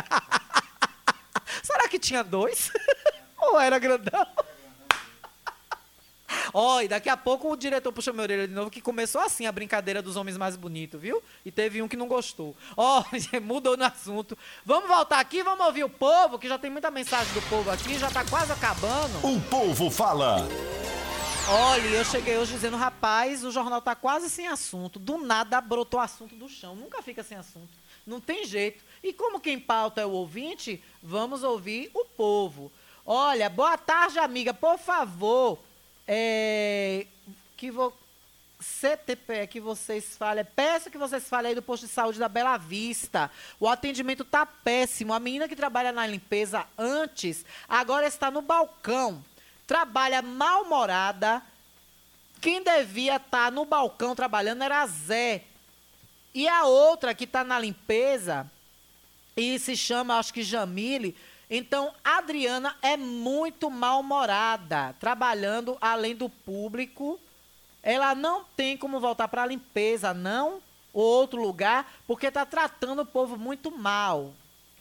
Será que tinha dois? Ou era grandão? E daqui a pouco o diretor puxou minha orelha de novo, que começou assim a brincadeira dos homens mais bonitos, viu? E teve um que não gostou. Ó, mudou no assunto. Vamos voltar aqui, vamos ouvir o povo, que já tem muita mensagem do povo aqui, já tá quase acabando. O povo fala. Olha, eu cheguei hoje dizendo, rapaz, o jornal tá quase sem assunto. Do nada brotou assunto do chão. Nunca fica sem assunto. Não tem jeito. E como quem pauta é o ouvinte, vamos ouvir o povo. Olha, boa tarde, amiga. Por favor, é, que vou CTP que vocês falem, peço que vocês falem aí do posto de saúde da Bela Vista. O atendimento tá péssimo. A menina que trabalha na limpeza antes, agora está no balcão trabalha mal-humorada. Quem devia estar tá no balcão trabalhando era Zé. E a outra que está na limpeza, e se chama, acho que Jamile. Então, Adriana é muito mal-humorada, trabalhando além do público. Ela não tem como voltar para a limpeza, não, ou outro lugar, porque está tratando o povo muito mal.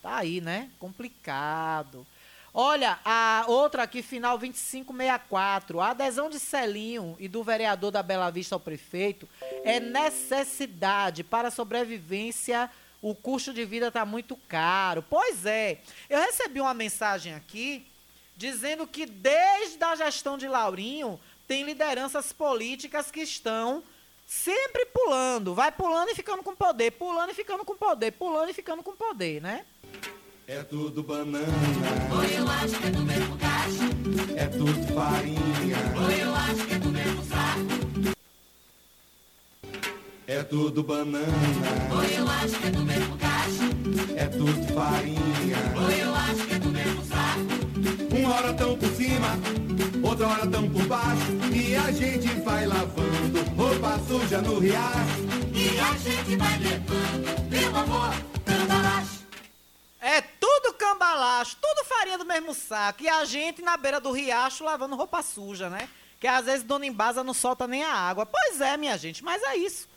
Tá aí, né? Complicado. Olha, a outra aqui, final 2564. A adesão de Celinho e do vereador da Bela Vista ao prefeito é necessidade para a sobrevivência. O custo de vida está muito caro. Pois é. Eu recebi uma mensagem aqui dizendo que desde a gestão de Laurinho tem lideranças políticas que estão sempre pulando, vai pulando e ficando com poder, pulando e ficando com poder, pulando e ficando com poder, né? É tudo banana. Ou eu acho que é do mesmo cacho. É tudo farinha. Ou eu acho que é do mesmo saco. É tudo banana. Ou eu acho que é do mesmo cacho. É tudo farinha. Ou eu acho que é do mesmo saco. Uma hora tão por cima, outra hora tão por baixo. E a gente vai lavando roupa suja no riacho. E a gente vai levando, meu amor, cambalacho. É tudo cambalacho, tudo farinha do mesmo saco. E a gente na beira do riacho lavando roupa suja, né? Que às vezes Dona Embasa não solta nem a água. Pois é, minha gente, mas é isso.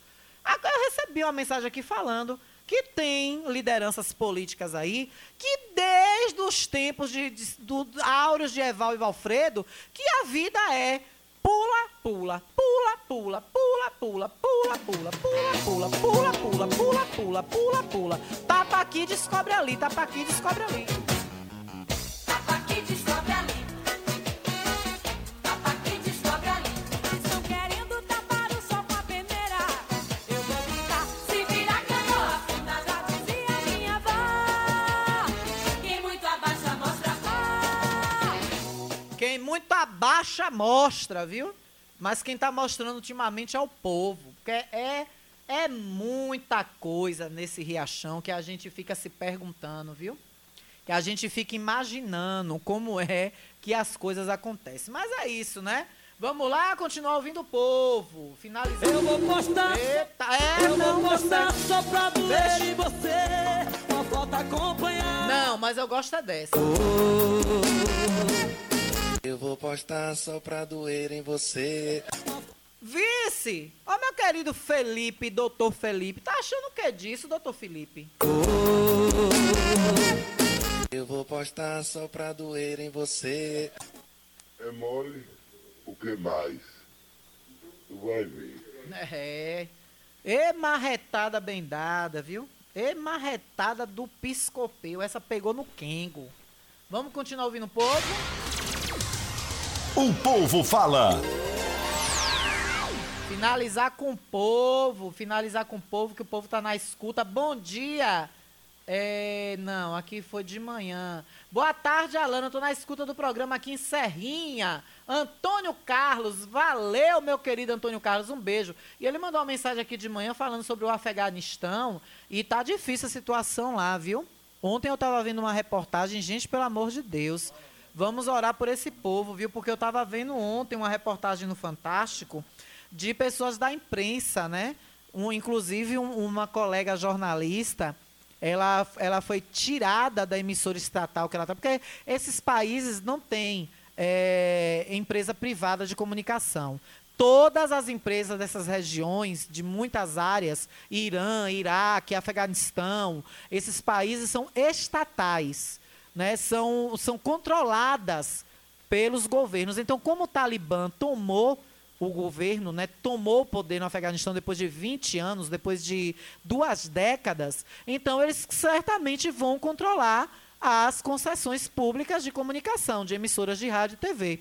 Agora eu recebi uma mensagem aqui falando que tem lideranças políticas aí que desde os tempos de, de, do áureos de Eval e Valfredo, que a vida é pula, pula, pula, pula, pula, pula, pula, pula, pula, pula, pula, pula, pula, pula, pula, pula. Tapa aqui, descobre ali, tapa aqui, descobre ali. Muito abaixa, mostra, viu? Mas quem tá mostrando ultimamente é o povo. Porque é, é muita coisa nesse riachão que a gente fica se perguntando, viu? Que a gente fica imaginando como é que as coisas acontecem. Mas é isso, né? Vamos lá, continuar ouvindo o povo. Finalizando. Eu vou postar. Eita, é, Eu não, vou postar você- só pra doer em você. Uma foto acompanhar. Não, mas eu gosto é dessa. Eu vou postar só pra doer em você. Vice! Ó, meu querido Felipe, doutor Felipe. Tá achando o que disso, doutor Felipe? Eu vou postar só pra doer em você. É mole? O que mais? Tu vai ver. É. E marretada bem dada, viu? E marretada do piscopeu. Essa pegou no Kengo. Vamos continuar ouvindo o povo? O povo fala. Finalizar com o povo. Finalizar com o povo, que o povo tá na escuta. Bom dia! É, não, aqui foi de manhã. Boa tarde, Alana. Tô na escuta do programa aqui em Serrinha. Antônio Carlos, valeu, meu querido Antônio Carlos, um beijo. E ele mandou uma mensagem aqui de manhã falando sobre o Afeganistão e tá difícil a situação lá, viu? Ontem eu tava vendo uma reportagem, gente, pelo amor de Deus, vamos orar por esse povo, viu? Porque eu tava vendo ontem uma reportagem no Fantástico de pessoas da imprensa, né? Um, inclusive um- uma colega jornalista, ela, ela foi tirada da emissora estatal que ela está, porque esses países não têm é, empresa privada de comunicação. Todas as empresas dessas regiões, de muitas áreas, Irã, Iraque, Afeganistão, esses países são estatais, né? são, são controladas pelos governos. Então, como o Talibã tomou o governo, né, tomou o poder no Afeganistão depois de 20 anos, depois de duas décadas, então eles certamente vão controlar as concessões públicas de comunicação, de emissoras de rádio e TV.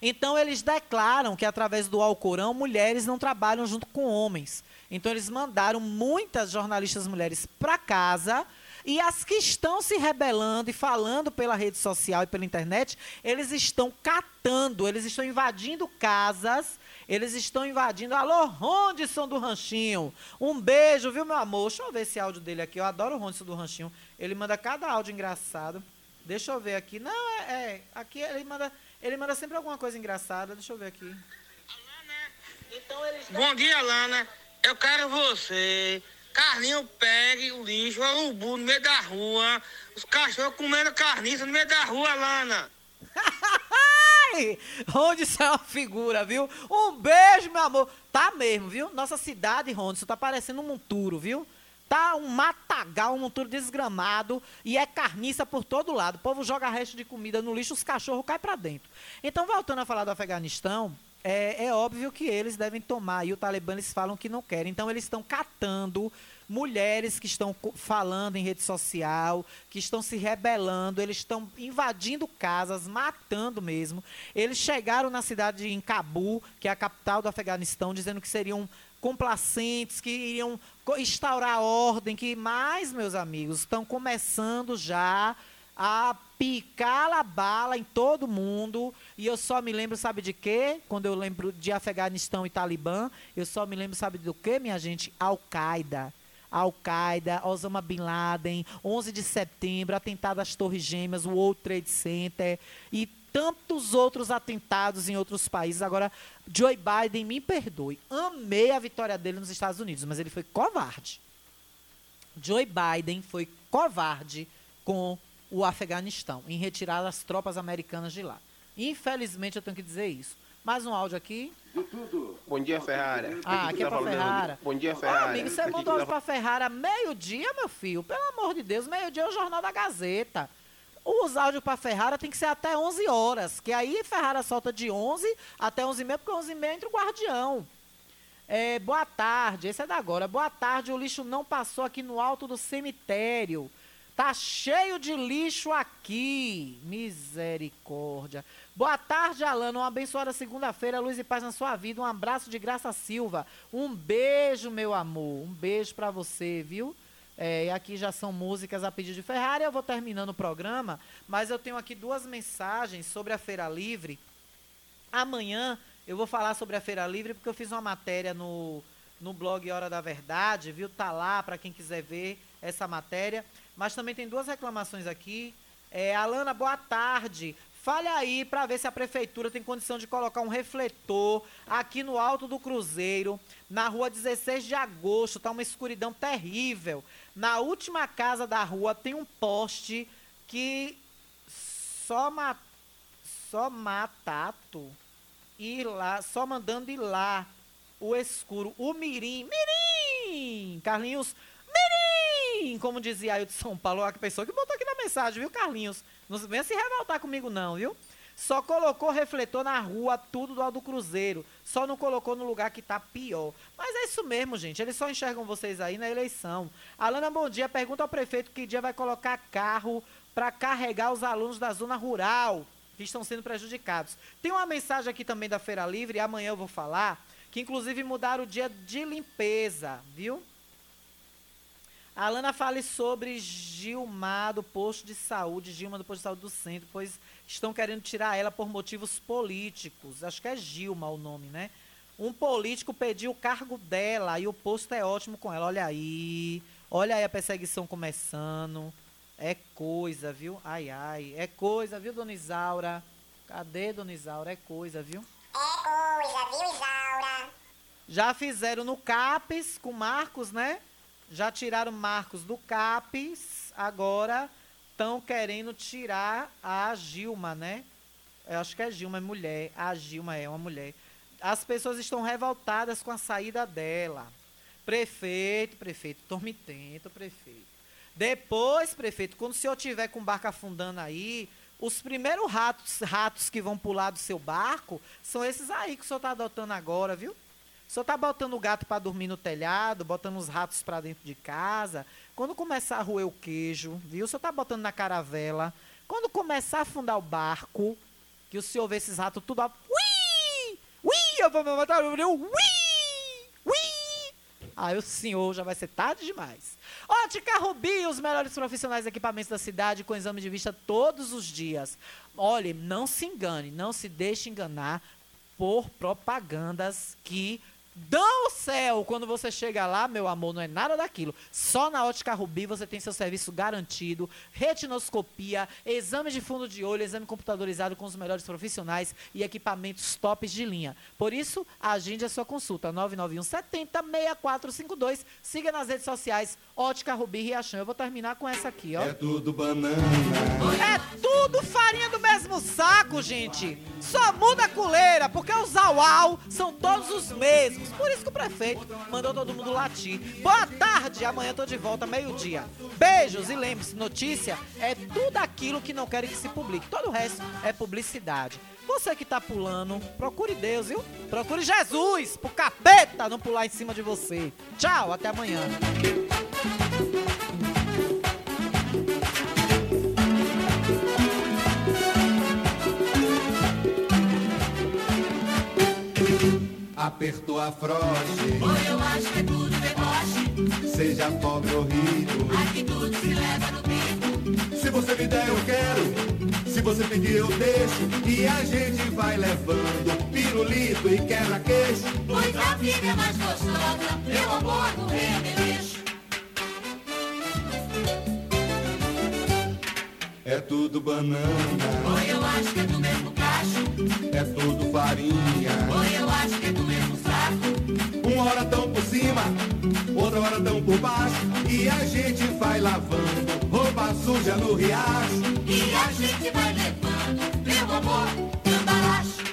Então eles declaram que através do Alcorão mulheres não trabalham junto com homens. Então eles mandaram muitas jornalistas mulheres para casa e as que estão se rebelando e falando pela rede social e pela internet, eles estão catando, eles estão invadindo casas, eles estão invadindo. Alô, Rondson do Ranchinho. Um beijo, viu, meu amor? Deixa eu ver esse áudio dele aqui. Eu adoro o Rondson do Ranchinho. Ele manda cada áudio engraçado. Deixa eu ver aqui. Não, é, é. Aqui ele manda. Ele manda sempre alguma coisa engraçada. Deixa eu ver aqui. Bom dia, Lana. Eu quero você. Carlinho pegue o lixo, o urubu no meio da rua. Os cachorros comendo carniça no meio da rua, Lana. Ai, Rondson é uma figura, viu? Um beijo, meu amor. Tá mesmo, viu? Nossa cidade, Rondson, tá parecendo um monturo, viu? Tá um matagal, um monturo desgramado e é carniça por todo lado. O povo joga resto de comida no lixo, os cachorros caem pra dentro. Então, voltando a falar do Afeganistão, é, é óbvio que eles devem tomar, e o Talibã eles falam que não querem. Então, eles estão catando mulheres que estão falando em rede social, que estão se rebelando, eles estão invadindo casas, matando mesmo. Eles chegaram na cidade de em Cabu, que é a capital do Afeganistão, dizendo que seriam complacentes, que iriam instaurar ordem, que mais, meus amigos, estão começando já a picar a bala em todo mundo. E eu só me lembro, sabe de quê? Quando eu lembro de Afeganistão e Talibã, eu só me lembro, sabe do quê, minha gente? Al-Qaeda. Al-Qaeda, Osama Bin Laden, 11 de setembro, atentado às Torres Gêmeas, o World Trade Center e tantos outros atentados em outros países. Agora, Joe Biden, me perdoe, amei a vitória dele nos Estados Unidos, mas ele foi covarde. Joe Biden foi covarde com o Afeganistão, em retirar as tropas americanas de lá. Infelizmente, eu tenho que dizer isso. Mais um áudio aqui. Bom dia, Ferrara. Ah, aqui é tá pra Ferrara. Bom dia, Ô, Ferrara. amigo, você mandou quem áudio tá pra Ferrara meio-dia, meu filho? Pelo amor de Deus, meio-dia é o Jornal da Gazeta. Os áudios pra Ferrara tem que ser até 11 horas, que aí Ferrara solta de 11 até 11 e meia, porque 11 e meia entra o guardião. É, boa tarde, esse é da agora. Boa tarde, o lixo não passou aqui no alto do cemitério. Tá cheio de lixo aqui. Misericórdia. Boa tarde, Alana. Uma abençoada segunda-feira, luz e paz na sua vida. Um abraço de Graça Silva. Um beijo, meu amor. Um beijo pra você, viu? É, e aqui já são músicas a pedido de Ferrari. Eu vou terminando o programa, mas eu tenho aqui duas mensagens sobre a Feira Livre. Amanhã eu vou falar sobre a Feira Livre porque eu fiz uma matéria no, no blog Hora da Verdade, viu? Tá lá para quem quiser ver essa matéria. Mas também tem duas reclamações aqui. É, Alana, boa tarde. Fale aí para ver se a prefeitura tem condição de colocar um refletor aqui no alto do Cruzeiro, na rua 16 de agosto. Tá uma escuridão terrível. Na última casa da rua tem um poste que só ma só matato ir lá, só mandando ir lá o escuro, o mirim, mirim, Carlinhos, mirim, como dizia aí o de São Paulo, a pessoa que botou aqui na mensagem, viu, Carlinhos? Não venha se revoltar comigo não, viu? Só colocou refletor na rua, tudo do do Cruzeiro. Só não colocou no lugar que tá pior. Mas é isso mesmo, gente. Eles só enxergam vocês aí na eleição. Alana, bom dia. Pergunta ao prefeito que dia vai colocar carro para carregar os alunos da zona rural que estão sendo prejudicados. Tem uma mensagem aqui também da Feira Livre, amanhã eu vou falar, que inclusive mudaram o dia de limpeza, viu? Alana fale sobre Gilmar do posto de saúde, Gilma do posto de saúde do centro, pois estão querendo tirar ela por motivos políticos. Acho que é Gilma o nome, né? Um político pediu o cargo dela e o posto é ótimo com ela. Olha aí. Olha aí a perseguição começando. É coisa, viu? Ai, ai. É coisa, viu, dona Isaura? Cadê, dona Isaura? É coisa, viu? É coisa, viu, Isaura? Já fizeram no CAPES com Marcos, né? Já tiraram Marcos do CAPES. Agora estão querendo tirar a Gilma, né? Eu acho que é Gilma, é mulher. A Gilma é uma mulher. As pessoas estão revoltadas com a saída dela. Prefeito, prefeito, tormitento, prefeito. Depois, prefeito, quando o senhor tiver com o barco afundando aí, os primeiros ratos, ratos que vão pular do seu barco são esses aí que o senhor está adotando agora, viu? Senhor está botando o gato para dormir no telhado, botando os ratos para dentro de casa. Quando começar a roer o queijo, viu? Senhor está botando na caravela. Quando começar a afundar o barco, que o senhor vê esses ratos tudo... Ui! Ui! Eu vou me matar, eu Ui! Ui! Aí o senhor já vai ser tarde demais. Ótica Rubi, os melhores profissionais de equipamentos da cidade com exame de vista todos os dias. Olhe, não se engane, não se deixe enganar por propagandas que dão o céu. Quando você chega lá, meu amor, não é nada daquilo. Só na Ótica Rubi você tem seu serviço garantido, retinoscopia, exame de fundo de olho, exame computadorizado com os melhores profissionais e equipamentos tops de linha. Por isso, agende a sua consulta 991 70 6452. Siga nas redes sociais Ótica Rubi Riachão. Eu vou terminar com essa aqui, ó. É tudo banana. É tudo farinha do mesmo saco, gente. Só muda a coleira, porque os auau são todos os mesmos. Por isso que o prefeito mandou todo mundo latir. Boa tarde, amanhã tô de volta, meio-dia. Beijos e lembre-se, notícia é tudo aquilo que não querem que se publique. Todo o resto é publicidade. Você que tá pulando, procure Deus, viu? Procure Jesus, pro capeta não pular em cima de você. Tchau, até amanhã. Apertou a froche. Oi, eu acho que é tudo deboche. Seja pobre ou rico. Aqui tudo se leva no bico. Se você me der, eu quero. Se você pedir, eu deixo. E a gente vai levando pirulito e quebra-queixo. Pois a vida é mais gostosa. Meu amor do remeleixo. É tudo banana. Oi, eu acho que é do acho é tudo farinha. Mãe, eu acho que é do mesmo saco. Uma hora tão por cima, outra hora tão por baixo. E a gente vai lavando roupa suja no riacho. E a gente vai levando, meu amor, cambalacho.